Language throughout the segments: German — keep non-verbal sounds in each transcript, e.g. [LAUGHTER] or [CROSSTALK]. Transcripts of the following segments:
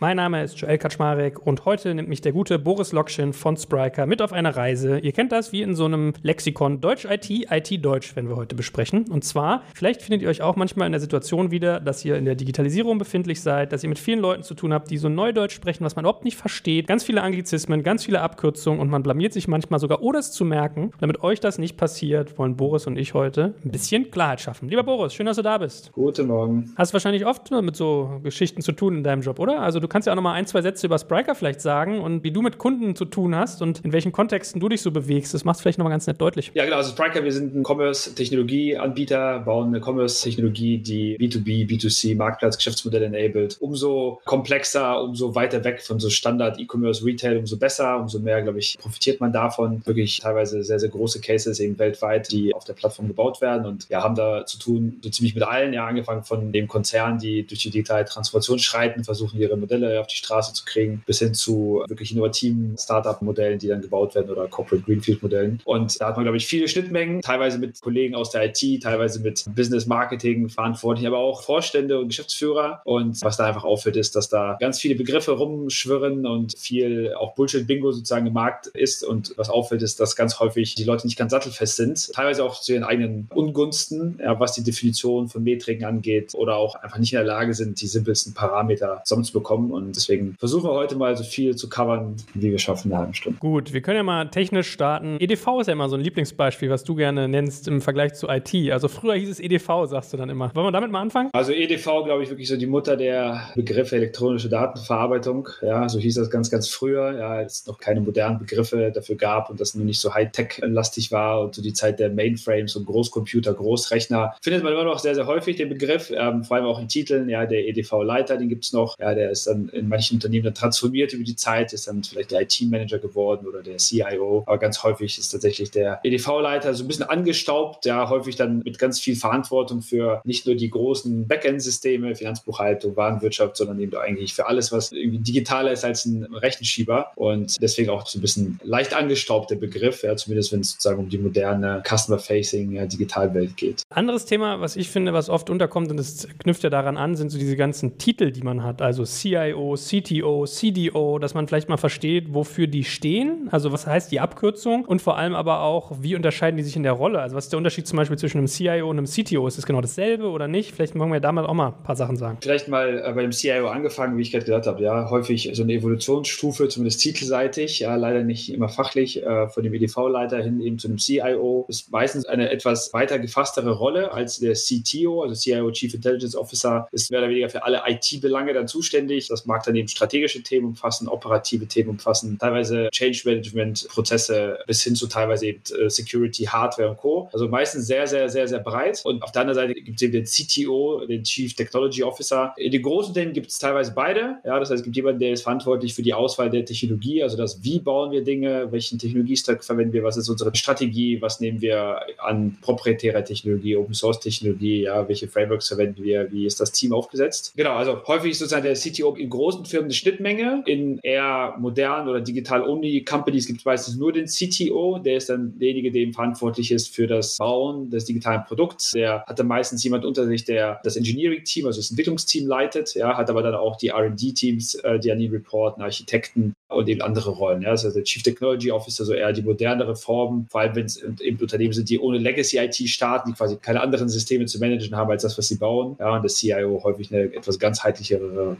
Mein Name ist Joel Kaczmarek und heute nimmt mich der gute Boris Lokschin von Spriker mit auf eine Reise. Ihr kennt das wie in so einem Lexikon Deutsch IT, IT Deutsch, wenn wir heute besprechen. Und zwar, vielleicht findet ihr euch auch manchmal in der Situation wieder, dass ihr in der Digitalisierung befindlich seid, dass ihr mit vielen Leuten zu tun habt, die so Neudeutsch sprechen, was man überhaupt nicht versteht. Ganz viele Anglizismen, ganz viele Abkürzungen und man blamiert sich manchmal sogar, ohne es zu merken. Damit euch das nicht passiert, wollen Boris und ich heute ein bisschen Klarheit schaffen. Lieber Boris, schön, dass du da bist. Guten Morgen. Hast wahrscheinlich oft mit so Geschichten zu tun in deinem Job, oder? Also du du kannst ja auch noch mal ein, zwei Sätze über Spriker vielleicht sagen und wie du mit Kunden zu tun hast und in welchen Kontexten du dich so bewegst. Das macht vielleicht noch mal ganz nett deutlich. Ja, genau. Also Spriker, wir sind ein Commerce-Technologieanbieter, bauen eine Commerce-Technologie, die B2B, B2C, Marktplatz-Geschäftsmodelle enabled. Umso komplexer, umso weiter weg von so Standard-E-Commerce-Retail, umso besser, umso mehr, glaube ich, profitiert man davon. Wirklich teilweise sehr, sehr große Cases eben weltweit, die auf der Plattform gebaut werden und ja, haben da zu tun, so ziemlich mit allen, ja, angefangen von dem Konzern, die durch die digitale Transformation schreiten, versuchen ihre Modelle auf die Straße zu kriegen, bis hin zu wirklich innovativen Startup-Modellen, die dann gebaut werden oder Corporate Greenfield-Modellen. Und da hat man, glaube ich, viele Schnittmengen, teilweise mit Kollegen aus der IT, teilweise mit Business Marketing verantwortlich, aber auch Vorstände und Geschäftsführer. Und was da einfach auffällt, ist, dass da ganz viele Begriffe rumschwirren und viel auch Bullshit-Bingo sozusagen im Markt ist. Und was auffällt, ist, dass ganz häufig die Leute nicht ganz sattelfest sind, teilweise auch zu ihren eigenen Ungunsten, ja, was die Definition von Metriken angeht oder auch einfach nicht in der Lage sind, die simpelsten Parameter zusammenzubekommen. Und das Deswegen versuchen wir heute mal so viel zu covern, wie wir schaffen in halben Stunde. Gut, wir können ja mal technisch starten. EDV ist ja immer so ein Lieblingsbeispiel, was du gerne nennst im Vergleich zu IT. Also früher hieß es EDV, sagst du dann immer. Wollen wir damit mal anfangen? Also EDV, glaube ich, wirklich so die Mutter der Begriffe elektronische Datenverarbeitung. Ja, so hieß das ganz, ganz früher. Ja, als es noch keine modernen Begriffe dafür gab und das nur nicht so Hightech-lastig war und so die Zeit der Mainframes und Großcomputer, Großrechner, findet man immer noch sehr, sehr häufig den Begriff, ähm, vor allem auch in Titeln. Ja, der EDV-Leiter, den gibt es noch. Ja, der ist dann in manchen Unternehmen dann transformiert über die Zeit, ist dann vielleicht der IT-Manager geworden oder der CIO. Aber ganz häufig ist tatsächlich der EDV-Leiter so ein bisschen angestaubt, ja, häufig dann mit ganz viel Verantwortung für nicht nur die großen Backend-Systeme, Finanzbuchhaltung, Warenwirtschaft, sondern eben eigentlich für alles, was irgendwie digitaler ist als ein Rechenschieber. Und deswegen auch so ein bisschen leicht angestaubter Begriff, ja, zumindest wenn es sozusagen um die moderne Customer-Facing ja, Digitalwelt geht. Anderes Thema, was ich finde, was oft unterkommt, und das knüpft ja daran an, sind so diese ganzen Titel, die man hat. Also CIO, CTO, CDO, dass man vielleicht mal versteht, wofür die stehen. Also was heißt die Abkürzung und vor allem aber auch, wie unterscheiden die sich in der Rolle? Also was ist der Unterschied zum Beispiel zwischen einem CIO und einem CTO? Ist es genau dasselbe oder nicht? Vielleicht wollen wir damals auch mal ein paar Sachen sagen. Vielleicht mal äh, bei dem CIO angefangen, wie ich gerade gesagt habe. Ja, häufig so eine Evolutionsstufe, zumindest titelseitig, ja, leider nicht immer fachlich, äh, von dem EDV-Leiter hin eben zu einem CIO. Ist meistens eine etwas weiter gefasstere Rolle als der CTO, also CIO Chief Intelligence Officer, ist mehr oder weniger für alle IT-Belange dann zuständig. Das mag dann eben strategische Themen umfassen, operative Themen umfassen, teilweise Change Management Prozesse bis hin zu teilweise eben äh, Security, Hardware und Co. Also meistens sehr, sehr, sehr, sehr breit. Und auf der anderen Seite gibt es eben den CTO, den Chief Technology Officer. In den großen Themen gibt es teilweise beide. Ja, das heißt, es gibt jemanden, der ist verantwortlich für die Auswahl der Technologie, also das, wie bauen wir Dinge, welchen Technologiestack verwenden wir, was ist unsere Strategie, was nehmen wir an proprietärer Technologie, Open Source Technologie, ja, welche Frameworks verwenden wir, wie ist das Team aufgesetzt. Genau, also häufig ist sozusagen der CTO in großen Firmen eine Schnittmenge. In eher modernen oder digital-only Companies gibt es meistens nur den CTO, der ist dann derjenige, der verantwortlich ist für das Bauen des digitalen Produkts. Der hat dann meistens jemand unter sich, der das Engineering-Team, also das Entwicklungsteam leitet, ja, hat aber dann auch die R&D-Teams, äh, die an ihn reporten, Architekten und eben andere Rollen. Ja. Also der Chief Technology Officer, so eher die modernere Form, vor allem wenn es eben Unternehmen sind, die ohne Legacy-IT starten, die quasi keine anderen Systeme zu managen haben als das, was sie bauen. Ja, und der CIO häufig eine etwas ganzheitlichere,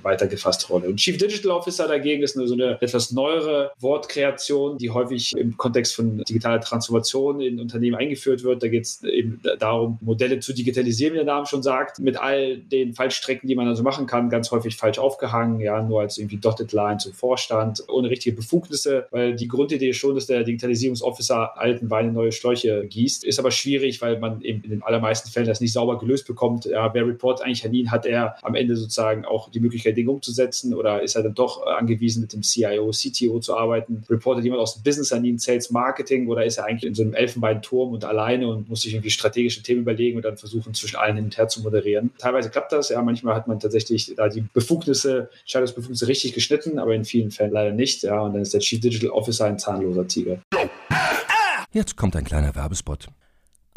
weitergefasste Rolle. Und Chief Digital Officer dagegen ist eine, so eine etwas neuere Wortkreation, die häufig im Kontext von digitaler Transformation in Unternehmen eingeführt wird. Da geht es eben darum, Modelle zu digitalisieren, wie der Name schon sagt, mit all den Fallstrecken, die man also machen kann, ganz häufig falsch aufgehangen, ja, nur als irgendwie Dotted Line zum Vorstand ohne richtige Befugnisse, weil die Grundidee schon, dass der Digitalisierungsofficer alten Wein in neue Schläuche gießt. Ist aber schwierig, weil man eben in den allermeisten Fällen das nicht sauber gelöst bekommt. Ja, wer Report eigentlich an ihn, hat er am Ende sozusagen auch die Möglichkeit, Dinge umzusetzen oder ist er dann doch angewiesen, mit dem CIO, CTO zu arbeiten? Reportet jemand aus dem Business an ihn, Sales Marketing oder ist er eigentlich in so einem Elfenbeinturm und alleine und muss sich irgendwie strategische Themen überlegen und dann versuchen, zwischen allen hin und her zu moderieren? Teilweise klappt das, ja, manchmal hat man tatsächlich da die Befugnisse, Entscheidungsbefugnisse richtig geschnitten, aber in vielen Fällen leider nicht. Ja, und dann ist der Chief Digital Officer ein zahnloser Tiger. Jetzt kommt ein kleiner Werbespot.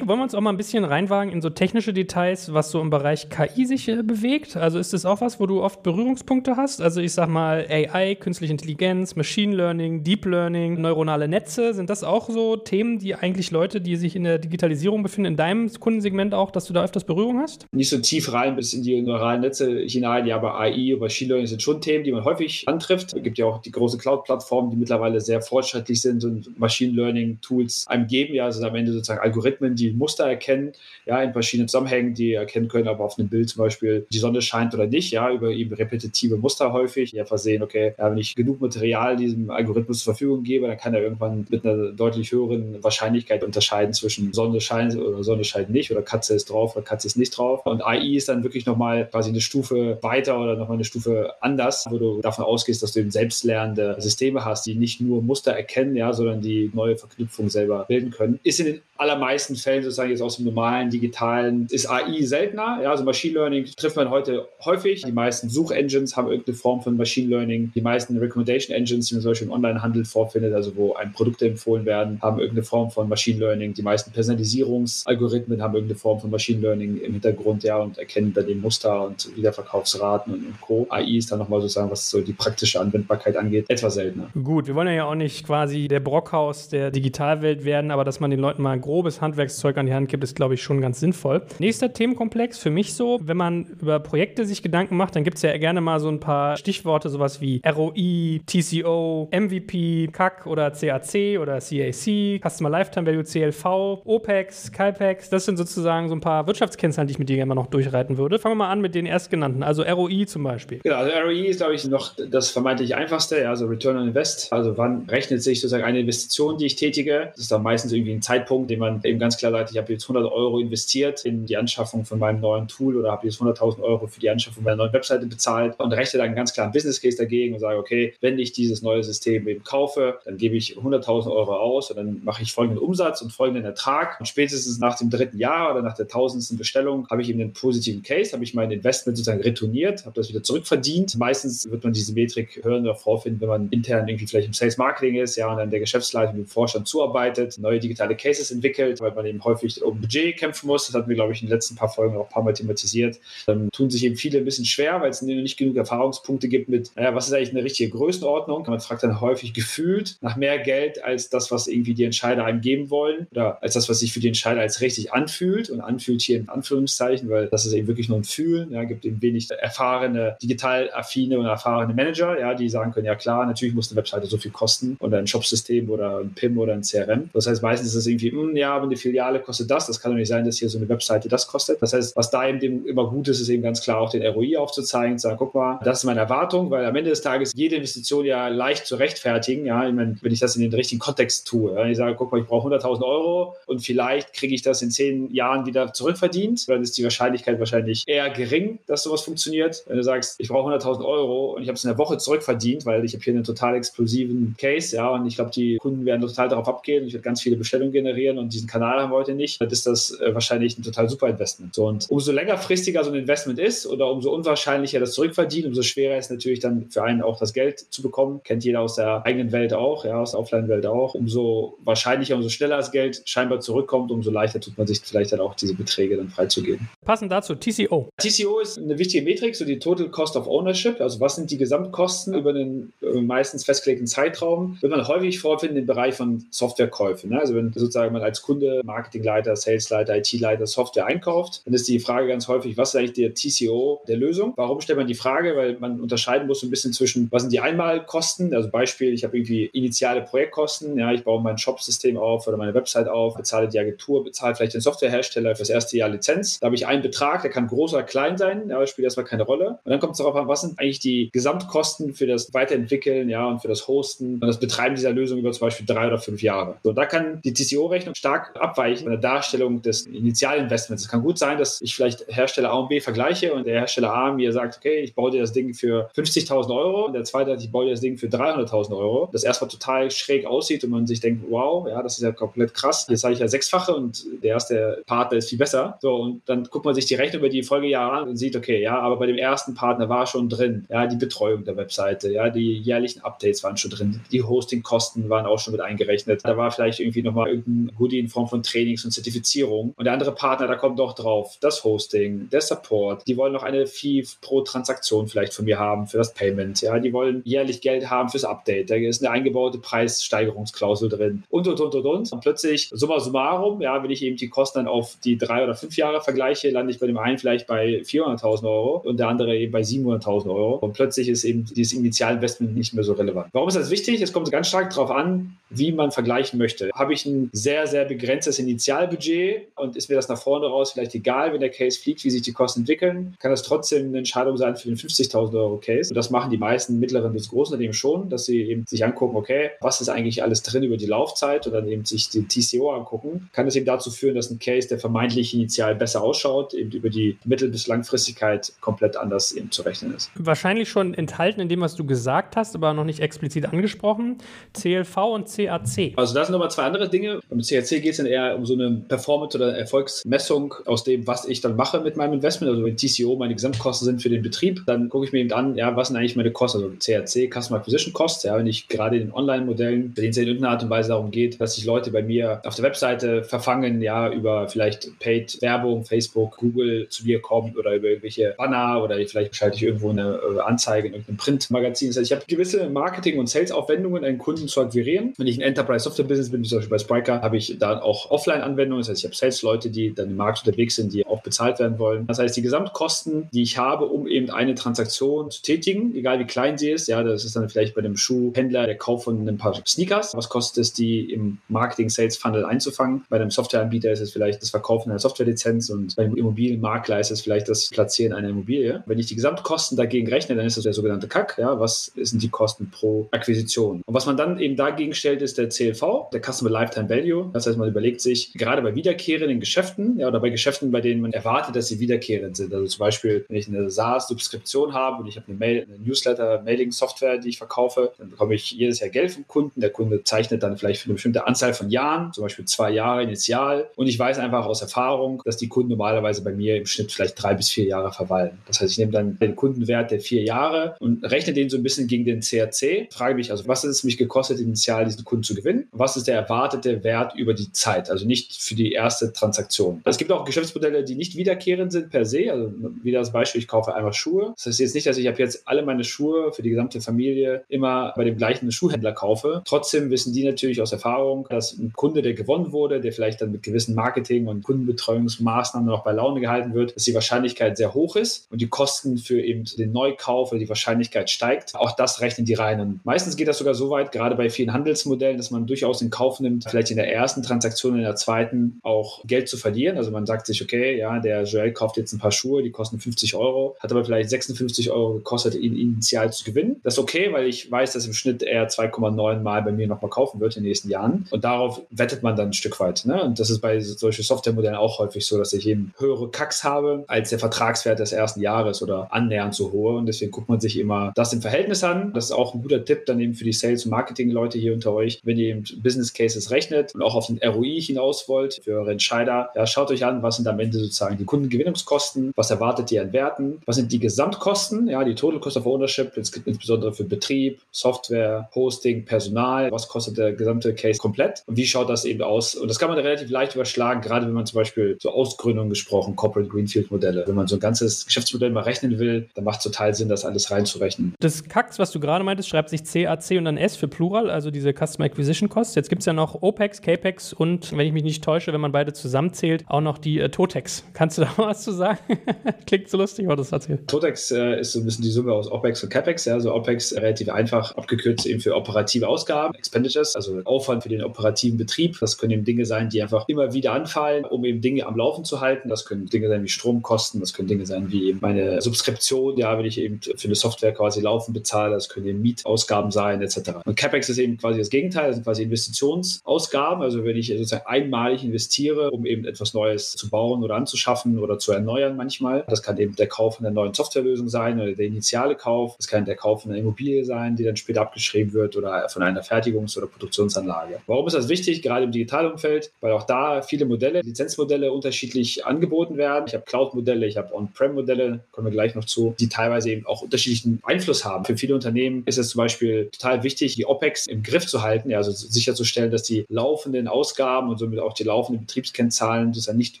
Wollen wir uns auch mal ein bisschen reinwagen in so technische Details, was so im Bereich KI sich äh, bewegt? Also ist das auch was, wo du oft Berührungspunkte hast? Also ich sag mal AI, künstliche Intelligenz, Machine Learning, Deep Learning, neuronale Netze, sind das auch so Themen, die eigentlich Leute, die sich in der Digitalisierung befinden, in deinem Kundensegment auch, dass du da öfters Berührung hast? Nicht so tief rein bis in die neuralen Netze hinein, ja, aber AI und Machine Learning sind schon Themen, die man häufig antrifft. Es gibt ja auch die große Cloud-Plattformen, die mittlerweile sehr fortschrittlich sind und Machine Learning-Tools einem geben, ja, also am Ende sozusagen Algorithmen, die Muster erkennen, ja, in verschiedenen Zusammenhängen, die erkennen können, ob auf einem Bild zum Beispiel die Sonne scheint oder nicht, ja, über eben repetitive Muster häufig, die einfach sehen, okay, ja, wenn ich genug Material diesem Algorithmus zur Verfügung gebe, dann kann er irgendwann mit einer deutlich höheren Wahrscheinlichkeit unterscheiden zwischen Sonne scheint oder Sonne scheint nicht oder Katze ist drauf oder Katze ist nicht drauf. Und AI ist dann wirklich nochmal quasi eine Stufe weiter oder nochmal eine Stufe anders, wo du davon ausgehst, dass du eben selbstlernende Systeme hast, die nicht nur Muster erkennen, ja, sondern die neue Verknüpfungen selber bilden können. Ist in den allermeisten Fällen sozusagen jetzt aus dem normalen digitalen, ist AI seltener. Ja, also Machine Learning trifft man heute häufig. Die meisten Suchengines haben irgendeine Form von Machine Learning. Die meisten Recommendation Engines, die man zum Beispiel im Onlinehandel vorfindet, also wo einem Produkte empfohlen werden, haben irgendeine Form von Machine Learning. Die meisten Personalisierungsalgorithmen haben irgendeine Form von Machine Learning im Hintergrund, ja, und erkennen dann den Muster und Wiederverkaufsraten und, und Co. AI ist dann nochmal sozusagen, was so die praktische Anwendbarkeit angeht, etwas seltener. Gut, wir wollen ja auch nicht quasi der Brockhaus der Digitalwelt werden, aber dass man den Leuten mal grobes Handwerkszeug an die Hand gibt, ist, glaube ich, schon ganz sinnvoll. Nächster Themenkomplex für mich so, wenn man über Projekte sich Gedanken macht, dann gibt es ja gerne mal so ein paar Stichworte, sowas wie ROI, TCO, MVP, CAC oder CAC oder CAC, Customer Lifetime Value, CLV, OPEX, CAPEX. Das sind sozusagen so ein paar Wirtschaftskennzahlen, die ich mit dir gerne mal noch durchreiten würde. Fangen wir mal an mit den erstgenannten, also ROI zum Beispiel. Genau, also ROI ist, glaube ich, noch das vermeintlich einfachste, also Return on Invest. Also wann rechnet sich sozusagen eine Investition, die ich tätige? Das ist dann meistens irgendwie ein Zeitpunkt, den man eben ganz klar sagt, ich habe jetzt 100 Euro investiert in die Anschaffung von meinem neuen Tool oder habe jetzt 100.000 Euro für die Anschaffung meiner neuen Webseite bezahlt und rechne dann ganz klar einen Business Case dagegen und sage, okay, wenn ich dieses neue System eben kaufe, dann gebe ich 100.000 Euro aus und dann mache ich folgenden Umsatz und folgenden Ertrag. Und spätestens nach dem dritten Jahr oder nach der tausendsten Bestellung habe ich eben einen positiven Case, habe ich mein Investment sozusagen retourniert, habe das wieder zurückverdient. Meistens wird man diese Metrik hören oder vorfinden, wenn man intern irgendwie vielleicht im Sales Marketing ist, ja, und dann der Geschäftsleitung, dem Vorstand zuarbeitet, neue digitale Cases entwickelt, weil man eben häufig um Budget kämpfen muss. Das hatten wir, glaube ich, in den letzten paar Folgen auch ein paar Mal thematisiert. Dann tun sich eben viele ein bisschen schwer, weil es nicht genug Erfahrungspunkte gibt mit, naja, was ist eigentlich eine richtige Größenordnung? Man fragt dann häufig gefühlt nach mehr Geld als das, was irgendwie die Entscheider einem geben wollen oder als das, was sich für die Entscheider als richtig anfühlt und anfühlt hier in Anführungszeichen, weil das ist eben wirklich nur ein Fühlen. Ja, gibt eben wenig erfahrene, digital affine und erfahrene Manager, ja, die sagen können, ja klar, natürlich muss eine Webseite so viel kosten oder ein Shopsystem oder ein PIM oder ein CRM. Das heißt, meistens ist es irgendwie, mh, hm, ja, aber eine Filiale kostet das. Das kann doch nicht sein, dass hier so eine Webseite das kostet. Das heißt, was da eben immer gut ist, ist eben ganz klar auch den ROI aufzuzeigen, zu sagen, guck mal, das ist meine Erwartung, weil am Ende des Tages jede Investition ja leicht zu rechtfertigen. Ja, ich meine, wenn ich das in den richtigen Kontext tue. Ja, ich sage, guck mal, ich brauche 100.000 Euro und vielleicht kriege ich das in zehn Jahren wieder zurückverdient, dann ist die Wahrscheinlichkeit wahrscheinlich eher gering, dass sowas funktioniert. Wenn du sagst, ich brauche 100.000 Euro und ich habe es in der Woche zurückverdient, weil ich habe hier einen total explosiven Case, ja, und ich glaube, die Kunden werden total darauf abgehen. Ich werde ganz viele Bestellungen generieren und diesen Kanal haben wir heute nicht, dann ist das äh, wahrscheinlich ein total super Investment. So, und umso längerfristiger so ein Investment ist oder umso unwahrscheinlicher das Zurückverdienen, umso schwerer ist natürlich dann für einen auch das Geld zu bekommen. Kennt jeder aus der eigenen Welt auch, ja, aus der Offline-Welt auch. Umso wahrscheinlicher, umso schneller das Geld scheinbar zurückkommt, umso leichter tut man sich vielleicht dann auch diese Beträge dann freizugeben. Passend dazu TCO. TCO ist eine wichtige Metrik, so die Total Cost of Ownership. Also was sind die Gesamtkosten über einen äh, meistens festgelegten Zeitraum? Wird man häufig vorfinden im Bereich von Softwarekäufen. Ne? Also wenn sozusagen man als Kunde, Marketingleiter, Salesleiter, IT-Leiter Software einkauft, dann ist die Frage ganz häufig, was ist eigentlich der TCO der Lösung? Warum stellt man die Frage? Weil man unterscheiden muss ein bisschen zwischen, was sind die Einmalkosten? Also Beispiel, ich habe irgendwie initiale Projektkosten, ja, ich baue mein Shop-System auf oder meine Website auf, bezahle die Agentur, bezahle vielleicht den Softwarehersteller für das erste Jahr Lizenz. Da habe ich einen Betrag, der kann groß oder klein sein, aber spielt erstmal keine Rolle. Und dann kommt es darauf an, was sind eigentlich die Gesamtkosten für das Weiterentwickeln, ja, und für das Hosten und das Betreiben dieser Lösung über zum Beispiel drei oder fünf Jahre. So, da kann die TCO-Rechnung stark abweichen von der Darstellung des Initialinvestments. Es kann gut sein, dass ich vielleicht Hersteller A und B vergleiche und der Hersteller A mir sagt, okay, ich baue dir das Ding für 50.000 Euro und der zweite sagt, ich baue dir das Ding für 300.000 Euro. Das erstmal total schräg aussieht und man sich denkt, wow, ja, das ist ja komplett krass. Jetzt sage ich ja sechsfache und der erste Partner ist viel besser. So, und dann guckt man sich die Rechnung über die Folgejahre an und sieht, okay, ja, aber bei dem ersten Partner war schon drin, ja, die Betreuung der Webseite, ja, die jährlichen Updates waren schon drin, die Hostingkosten waren auch schon mit eingerechnet. Da war vielleicht irgendwie nochmal irgendein Goodie in Form von Trainings und Zertifizierung. Und der andere Partner, da kommt doch drauf, das Hosting, der Support, die wollen noch eine Fee pro Transaktion vielleicht von mir haben für das Payment, ja, die wollen jährlich Geld haben fürs Update, da ist eine eingebaute Preissteigerungsklausel drin und, und, und, und, und. Und plötzlich, summa summarum, ja, wenn ich eben die Kosten dann auf die drei oder fünf Jahre vergleiche, lande ich bei dem einen vielleicht bei 400.000 Euro und der andere eben bei 700.000 Euro. Und plötzlich ist eben dieses Initialinvestment nicht mehr so relevant. Warum ist das wichtig? Es kommt ganz stark darauf an, wie man vergleichen möchte. Habe ich ein sehr, sehr begrenztes Initialbudget und ist mir das nach vorne raus vielleicht egal, wenn der Case fliegt, wie sich die Kosten entwickeln, kann das trotzdem eine Entscheidung sein für den 50.000 Euro Case. Und das machen die meisten mittleren bis großen Unternehmen schon, dass sie eben sich angucken, okay, was ist eigentlich alles drin über die Laufzeit und dann eben sich den TCO angucken, kann das eben dazu führen, dass ein Case, der vermeintlich initial besser ausschaut, eben über die Mittel- bis Langfristigkeit komplett anders eben zu rechnen ist. Wahrscheinlich schon enthalten in dem, was du gesagt hast, aber noch nicht explizit angesprochen. CLV und CAC. Also das sind nochmal zwei andere Dinge. Beim CAC geht es dann eher um so eine Performance- oder Erfolgsmessung aus dem, was ich dann mache mit meinem Investment. Also wenn TCO meine Gesamtkosten sind für den Betrieb, dann gucke ich mir eben an, ja, was sind eigentlich meine Kosten? Also CAC, Customer Acquisition Costs. Ja, wenn ich gerade in den Online-Modellen, bei denen es in irgendeiner Art und Weise darum geht, dass sich Leute bei mir auf der Webseite verfangen, ja, über vielleicht Paid-Werbung, Facebook, Google zu mir kommt oder über irgendwelche Banner oder vielleicht schalte ich irgendwo eine äh, Anzeige in irgendeinem Printmagazin. Das heißt, ich habe gewisse Marketing- und Sales-Aufwendungen, einen Kunden zu akquirieren. Wenn ich ein Enterprise-Software-Business bin, wie zum Beispiel bei Spriker, habe ich da auch Offline-Anwendungen. Das heißt, ich habe Sales-Leute, die dann im Markt unterwegs sind, die auch bezahlt werden wollen. Das heißt, die Gesamtkosten, die ich habe, um eben eine Transaktion zu tätigen, egal wie klein sie ist, ja, das ist dann vielleicht bei einem Schuhhändler der Kauf von ein paar Sneakers. Was kostet es, die im Marketing-Sales-Funnel einzufangen? Bei einem Softwareanbieter ist es vielleicht das Verkaufen einer Softwarelizenz und beim Immobilienmakler ist es vielleicht das Platzieren einer Immobilie. Wenn ich die Gesamtkosten dagegen rechne, dann ist das der sogenannte CAC. Ja, was sind die Kosten pro Akquisition? Und was man dann eben dagegen stellt, ist der CLV, der Customer Lifetime Value. Das heißt, man überlegt sich, gerade bei wiederkehrenden Geschäften, ja, oder bei Geschäften, bei denen man erwartet, dass sie wiederkehrend sind. Also zum Beispiel, wenn ich eine SaaS-Subskription habe und ich habe eine Mail, eine Newsletter-Mailing-Software, die ich verkaufe, dann bekomme ich jedes Jahr Geld vom Kunden. Der Kunde zeichnet dann vielleicht für eine bestimmte Anzahl von Jahren, zum Beispiel zwei Jahre initial. Und ich weiß einfach aus Erfahrung, dass die Kunden normalerweise bei mir im Schnitt vielleicht drei bis vier Jahre verweilen. Das heißt, ich nehme dann den Kundenwert der vier Jahre und rechne den so ein bisschen gegen den CRC. Frage mich also, was hat es mich gekostet, initial diesen Kunden zu gewinnen? Was ist der erwartete Wert über die Zeit? Also nicht für die erste Transaktion. Es gibt auch Geschäftsmodelle, die nicht wiederkehrend sind per se. Also wieder das Beispiel, ich kaufe einmal Schuhe. Das heißt jetzt nicht, dass ich ab jetzt alle meine Schuhe für die gesamte Familie immer bei dem gleichen Schuhhändler kaufe. Trotzdem wissen die natürlich aus Erfahrung, dass ein Kunde, der gewonnen wurde, der vielleicht dann mit gewissen Marketing- und Kundenbetreuungsmaßnahmen noch bei Laune gehalten wird, dass die Wahrscheinlichkeit sehr hoch ist und die Kosten für eben den Neukauf oder die Wahrscheinlichkeit steigt. Auch das rechnen die rein. Und meistens geht das sogar so weit, gerade bei vielen Handelsmodellen, dass man durchaus in Kauf nimmt, vielleicht in der ersten Transaktion, in der zweiten auch Geld zu verlieren. Also man sagt sich, okay, ja, der Joel kauft jetzt ein paar Schuhe, die kosten 50 Euro, hat aber vielleicht 56 Euro gekostet, ihn initial zu gewinnen. Das ist okay, weil ich weiß, dass im Schnitt er 2,9 Mal bei mir nochmal kaufen wird in den nächsten Jahren. Und darauf wettet man dann ein Stück weit. Ne? Und das ist bei solchen Softwaremodellen auch häufig so, dass ich eben höhere Kacks habe als der Vertragswert des ersten Jahres oder annähernd so hohe. Und deswegen guckt man sich immer das im Verhältnis an. Das ist auch ein guter Tipp dann eben für die Sales- und Marketing-Leute hier unter euch, wenn ihr eben Business Cases rechnet und auch auf den ROI hinaus raus wollt, für eure Entscheider, ja, schaut euch an, was sind am Ende sozusagen die Kundengewinnungskosten, was erwartet ihr an Werten, was sind die Gesamtkosten, ja, die Total Cost of Ownership, insbesondere für Betrieb, Software, Hosting, Personal, was kostet der gesamte Case komplett und wie schaut das eben aus? Und das kann man relativ leicht überschlagen, gerade wenn man zum Beispiel so Ausgründungen gesprochen, Corporate Greenfield Modelle, wenn man so ein ganzes Geschäftsmodell mal rechnen will, dann macht es total Sinn, das alles reinzurechnen. Das CAX, was du gerade meintest, schreibt sich CAC und dann S für Plural, also diese Customer Acquisition Costs. Jetzt gibt es ja noch OPEX, CAPEX und, wenn ich mich nicht täusche, wenn man beide zusammenzählt, auch noch die äh, TOTEX. Kannst du da [LAUGHS] was zu sagen? [LAUGHS] Klingt so lustig, was das erzählt. TOTEX äh, ist so ein bisschen die Summe aus OPEX und CAPEX. Ja, also OPEX relativ einfach abgekürzt eben für operative Ausgaben, Expenditures, also Aufwand für den operativen Betrieb. Das können eben Dinge sein, die einfach immer wieder anfallen, um eben Dinge am Laufen zu halten. Das können Dinge sein wie Stromkosten, das können Dinge sein wie eben meine Subskription, ja, wenn ich eben für eine Software quasi laufen bezahle, das können eben Mietausgaben sein, etc. Und CapEx ist eben quasi das Gegenteil, das sind quasi Investitionsausgaben, also wenn ich sozusagen einmalig investiere, um eben etwas Neues zu bauen oder anzuschaffen oder zu erneuern manchmal. Das kann eben der Kauf einer neuen Softwarelösung sein oder der initiale Kauf. Das kann der Kauf einer Immobilie sein, die dann später abgeschrieben wird oder von einer Fertigungs- oder Produktionsanlage. Warum ist das wichtig, gerade im Digitalumfeld? Weil auch da viele Modelle, Lizenzmodelle unterschiedlich angeboten werden. Ich habe Cloud-Modelle, ich habe On-Prem-Modelle, kommen wir gleich noch zu, die teilweise eben auch unterschiedlichen Einfluss haben. Für viele Unternehmen ist es zum Beispiel total wichtig, die OPEX im Griff zu halten, also sicherzustellen, dass die laufenden Ausgaben und somit auch die laufenden Betriebskennzahlen das nicht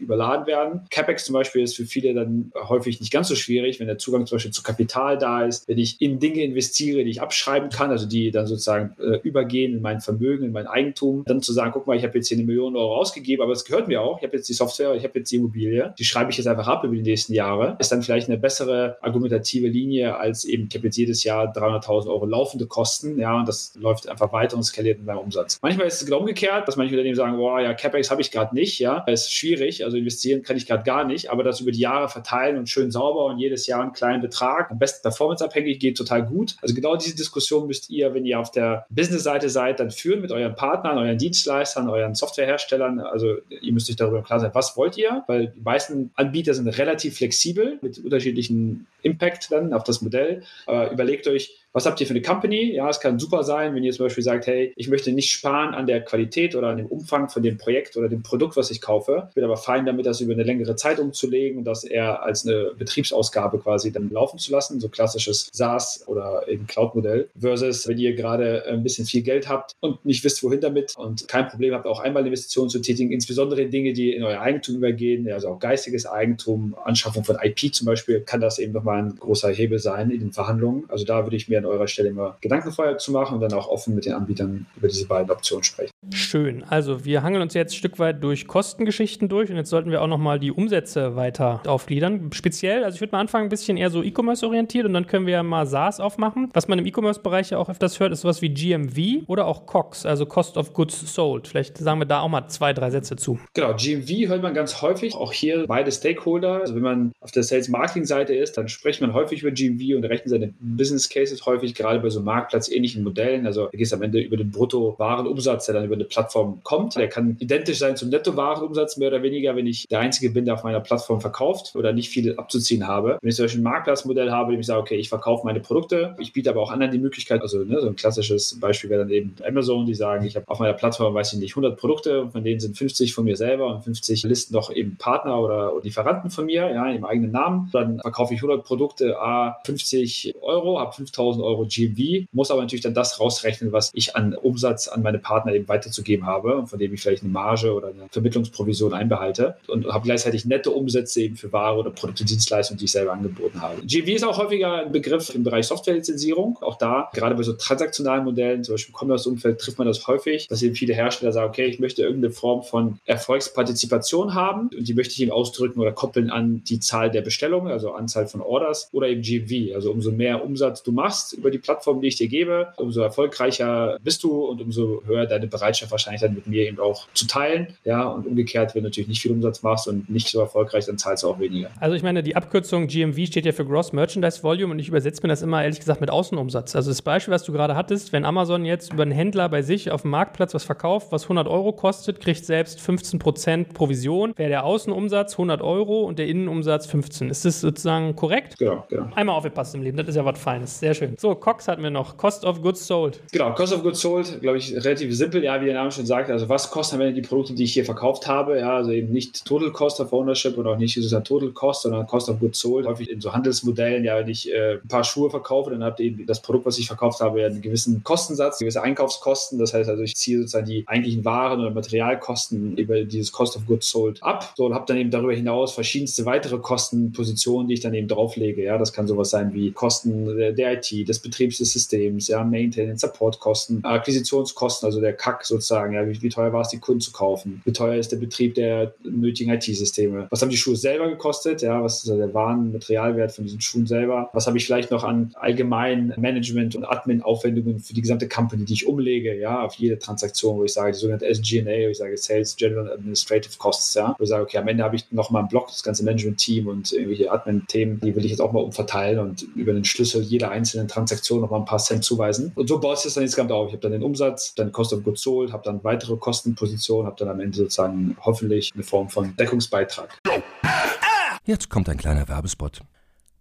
überladen werden. CapEx zum Beispiel ist für viele dann häufig nicht ganz so schwierig, wenn der Zugang zum Beispiel zu Kapital da ist, wenn ich in Dinge investiere, die ich abschreiben kann, also die dann sozusagen äh, übergehen in mein Vermögen, in mein Eigentum, dann zu sagen, guck mal, ich habe jetzt hier eine Million Euro ausgegeben, aber es gehört mir auch, ich habe jetzt die Software, ich habe jetzt die Immobilie, die schreibe ich jetzt einfach ab über die nächsten Jahre, ist dann vielleicht eine bessere argumentative Linie als eben, ich habe jetzt jedes Jahr 300.000 Euro laufende Kosten, ja, und das läuft einfach weiter und skaliert mit meinem Umsatz. Manchmal ist es genau umgekehrt, dass manche Unternehmen sagen, boah, ja, CapEx habe ich gerade nicht, ja, das ist schwierig, also investieren kann ich gerade gar nicht, aber das über die Jahre verteilen und schön sauber und jedes Jahr einen kleinen Betrag, am besten performanceabhängig, geht total gut. Also genau diese Diskussion müsst ihr, wenn ihr auf der Business-Seite seid, dann führen mit euren Partnern, euren Dienstleistern, euren Softwareherstellern. Also ihr müsst euch darüber klar sein, was wollt ihr, weil die meisten Anbieter sind relativ flexibel mit unterschiedlichen Impact dann auf das Modell. Aber überlegt euch, was habt ihr für eine Company? Ja, es kann super sein, wenn ihr zum Beispiel sagt, hey, ich möchte nicht sparen an der Qualität oder an dem Umfang von dem Projekt oder dem Produkt, was ich kaufe. bin aber fein damit, das über eine längere Zeit umzulegen und das eher als eine Betriebsausgabe quasi dann laufen zu lassen, so klassisches SaaS oder eben Cloud-Modell. Versus, wenn ihr gerade ein bisschen viel Geld habt und nicht wisst, wohin damit und kein Problem habt, auch einmal Investitionen zu tätigen, insbesondere in Dinge, die in euer Eigentum übergehen, also auch geistiges Eigentum, Anschaffung von IP zum Beispiel, kann das eben nochmal ein großer Hebel sein in den Verhandlungen. Also da würde ich mir an eurer Stelle immer Gedanken vorher zu machen und dann auch offen mit den Anbietern über diese beiden Optionen sprechen. Schön. Also wir hangeln uns jetzt ein Stück weit durch Kostengeschichten durch und jetzt sollten wir auch nochmal die Umsätze weiter aufgliedern. Speziell, also ich würde mal anfangen, ein bisschen eher so E-Commerce orientiert und dann können wir ja mal SaaS aufmachen. Was man im E-Commerce-Bereich ja auch öfters hört, ist sowas wie GMV oder auch COX, also Cost of Goods Sold. Vielleicht sagen wir da auch mal zwei, drei Sätze zu. Genau, GMV hört man ganz häufig, auch hier beide Stakeholder. Also wenn man auf der Sales-Marketing-Seite ist, dann spricht man häufig über GMV und rechnet seine Business Cases häufig, gerade bei so Marktplatz-ähnlichen Modellen. Also da geht es am Ende über den Brutto-Warenumsatz, der dann über eine Plattform kommt. Der kann identisch sein zum Netto-Warenumsatz, mehr oder weniger, wenn ich der Einzige bin, der auf meiner Plattform verkauft oder nicht viel abzuziehen habe. Wenn ich zum Beispiel ein Marktplatzmodell habe, dem ich sage, okay, ich verkaufe meine Produkte, ich biete aber auch anderen die Möglichkeit, also ne, so ein klassisches Beispiel wäre dann eben Amazon, die sagen, ich habe auf meiner Plattform, weiß ich nicht, 100 Produkte von denen sind 50 von mir selber und 50 listen noch eben Partner oder Lieferanten von mir, ja, im eigenen Namen. Dann verkaufe ich 100 Produkte, a 50 Euro, habe 5000 Euro GMV, muss aber natürlich dann das rausrechnen, was ich an Umsatz an meine Partner eben weiterzugeben habe, von dem ich vielleicht eine Marge oder eine Vermittlungsprovision einbehalte und habe gleichzeitig nette Umsätze eben für Ware oder Produkte, Dienstleistungen, die ich selber angeboten habe. GMV ist auch häufiger ein Begriff im Bereich Softwarelizenzierung. Auch da, gerade bei so transaktionalen Modellen, zum Beispiel im Commerce-Umfeld, trifft man das häufig, dass eben viele Hersteller sagen, okay, ich möchte irgendeine Form von Erfolgspartizipation haben und die möchte ich eben ausdrücken oder koppeln an die Zahl der Bestellungen, also Anzahl von Orders oder eben GMV. Also umso mehr Umsatz du machst über die Plattform, die ich dir gebe, umso erfolgreicher bist du und umso höher deine Bereitschaft wahrscheinlich dann mit mir eben auch zu teilen. Ja, und umgekehrt, wenn du natürlich nicht viel Umsatz machst und nicht so erfolgreich, dann zahlst du auch weniger. Also ich meine, die Abkürzung GMV steht ja für Gross Merchandise Volume und ich übersetze mir das immer ehrlich gesagt mit Außenumsatz. Also das Beispiel, was du gerade hattest, wenn Amazon jetzt über einen Händler bei sich auf dem Marktplatz was verkauft, was 100 Euro kostet, kriegt selbst 15% Provision, wäre der Außenumsatz 100 Euro und der Innenumsatz 15. Ist das sozusagen korrekt? Genau, genau. Einmal aufgepasst im Leben, das ist ja was Feines. Sehr schön. So, Cox hatten wir noch. Cost of Goods Sold. Genau, Cost of Goods Sold, glaube ich, relativ simpel. Ja, wie der Name schon sagt, also was kosten am Ende die Produkte, die ich hier verkauft habe? Ja, also eben nicht Total Cost of Ownership oder auch nicht sozusagen Total Cost, sondern Cost of Goods Sold. Häufig in so Handelsmodellen, ja, wenn ich äh, ein paar Schuhe verkaufe, dann habt ihr eben das Produkt, was ich verkauft habe, ja einen gewissen Kostensatz, gewisse Einkaufskosten. Das heißt also, ich ziehe sozusagen die eigentlichen Waren oder Materialkosten über dieses Cost of Goods Sold ab. So, und habe dann eben darüber hinaus verschiedenste weitere Kostenpositionen, die ich dann eben drauflege. Ja, das kann sowas sein wie Kosten der, IT, des Betriebs des Systems, ja, Maintenance, Supportkosten, Akquisitionskosten, also der Kack sozusagen. Ja, wie, wie teuer war es, die Kunden zu kaufen? Wie teuer ist der Betrieb der nötigen IT-Systeme? Was haben die Schuhe selber gekostet? Ja, was ist der Waren, Materialwert von diesen Schuhen selber? Was habe ich vielleicht noch an allgemeinen Management- und Admin-Aufwendungen für die gesamte Company, die ich umlege? Ja, auf jede Transaktion, wo ich sage, die sogenannte SG&A, wo ich sage Sales, General Administrative Costs, ja, wo ich sage, okay, am Ende habe ich noch mal einen Block, das ganze Management-Team und irgendwelche Admin-Themen, die will ich jetzt auch mal umverteilen und über den Schlüssel jeder einzelnen Transaktion noch mal ein paar Cent zuweisen. Und so baut sich das dann insgesamt auf. Ich habe dann den Umsatz, dann Cost of Goods Sold, habe dann weitere Kostenpositionen, habe dann am Ende sozusagen hoffentlich eine Form von Deckungsbeitrag. Jetzt kommt ein kleiner Werbespot.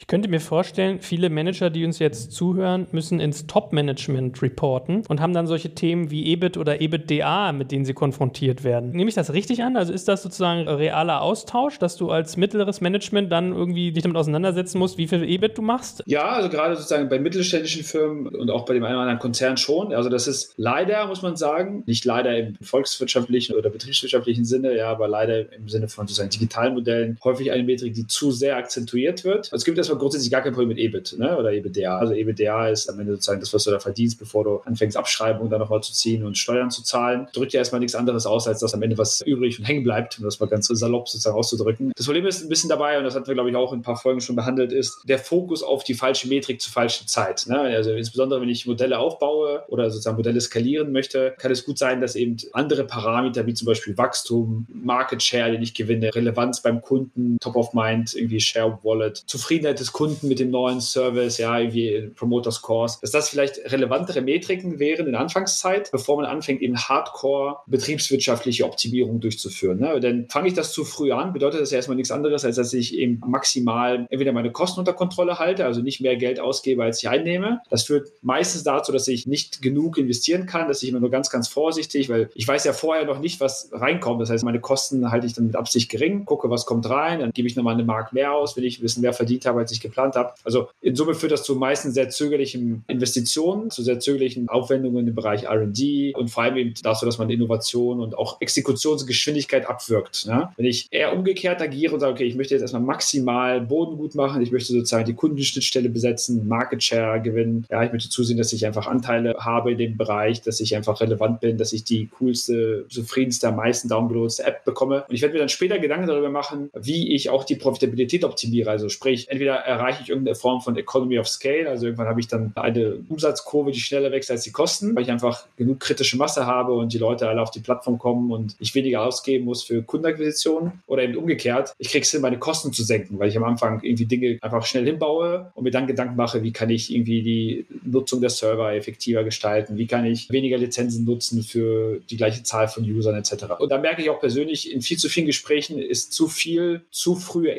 Ich könnte mir vorstellen, viele Manager, die uns jetzt zuhören, müssen ins Top-Management reporten und haben dann solche Themen wie EBIT oder EBITDA, mit denen sie konfrontiert werden. Nehme ich das richtig an? Also ist das sozusagen realer Austausch, dass du als mittleres Management dann irgendwie dich damit auseinandersetzen musst, wie viel EBIT du machst? Ja, also gerade sozusagen bei mittelständischen Firmen und auch bei dem einen oder anderen Konzern schon. Also das ist leider, muss man sagen, nicht leider im volkswirtschaftlichen oder betriebswirtschaftlichen Sinne, ja, aber leider im Sinne von sozusagen digitalen Modellen häufig eine Metrik, die zu sehr akzentuiert wird. Es gibt erstmal grundsätzlich gar kein Problem mit EBIT ne? oder EBITDA. Also EBITDA ist am Ende sozusagen das, was du da verdienst, bevor du anfängst, Abschreibungen dann nochmal zu ziehen und Steuern zu zahlen. Drückt ja erstmal nichts anderes aus, als dass am Ende was übrig und hängen bleibt, um das mal ganz salopp sozusagen auszudrücken. Das Problem ist ein bisschen dabei, und das hatten wir, glaube ich, auch in ein paar Folgen schon behandelt, ist der Fokus auf die falsche Metrik zur falschen Zeit. Ne? Also insbesondere, wenn ich Modelle aufbaue oder sozusagen Modelle skalieren möchte, kann es gut sein, dass eben andere Parameter, wie zum Beispiel Wachstum, Market Share, den ich gewinne, Relevanz beim Kunden, Top of Mind, irgendwie Share Wallet, Zufriedenheit des Kunden mit dem neuen Service, ja, irgendwie Promoter Scores, dass das vielleicht relevantere Metriken wären in der Anfangszeit, bevor man anfängt, eben Hardcore betriebswirtschaftliche Optimierung durchzuführen. Ne? Denn fange ich das zu früh an, bedeutet das ja erstmal nichts anderes, als dass ich eben maximal entweder meine Kosten unter Kontrolle halte, also nicht mehr Geld ausgebe, als ich einnehme. Das führt meistens dazu, dass ich nicht genug investieren kann, dass ich immer nur ganz, ganz vorsichtig, weil ich weiß ja vorher noch nicht, was reinkommt. Das heißt, meine Kosten halte ich dann mit Absicht gering, gucke, was kommt rein, dann gebe ich nochmal eine Mark mehr aus, wenn ich ein bisschen mehr verdient habe, als ich geplant habe. Also in Summe führt das zu meistens sehr zögerlichen Investitionen, zu sehr zögerlichen Aufwendungen im Bereich R&D und vor allem eben dazu, dass man Innovation und auch Exekutionsgeschwindigkeit abwirkt. Ne? Wenn ich eher umgekehrt agiere und sage, okay, ich möchte jetzt erstmal maximal Boden gut machen, ich möchte sozusagen die Kundenschnittstelle besetzen, Market Share gewinnen, ja, ich möchte zusehen, dass ich einfach Anteile habe in dem Bereich, dass ich einfach relevant bin, dass ich die coolste, zufriedenste, am meisten downgeloadete App bekomme. Und ich werde mir dann später Gedanken darüber machen, wie ich auch die Profitabilität optimiere. Also sprich, entweder erreiche ich irgendeine Form von Economy of Scale. Also irgendwann habe ich dann eine Umsatzkurve, die schneller wächst als die Kosten, weil ich einfach genug kritische Masse habe und die Leute alle auf die Plattform kommen und ich weniger ausgeben muss für Kundenakquisition. Oder eben umgekehrt, ich kriege es hin, meine Kosten zu senken, weil ich am Anfang irgendwie Dinge einfach schnell hinbaue und mir dann Gedanken mache, wie kann ich irgendwie die Nutzung der Server effektiver gestalten, wie kann ich weniger Lizenzen nutzen für die gleiche Zahl von Usern etc. Und da merke ich auch persönlich, in viel zu vielen Gesprächen ist zu viel, zu früher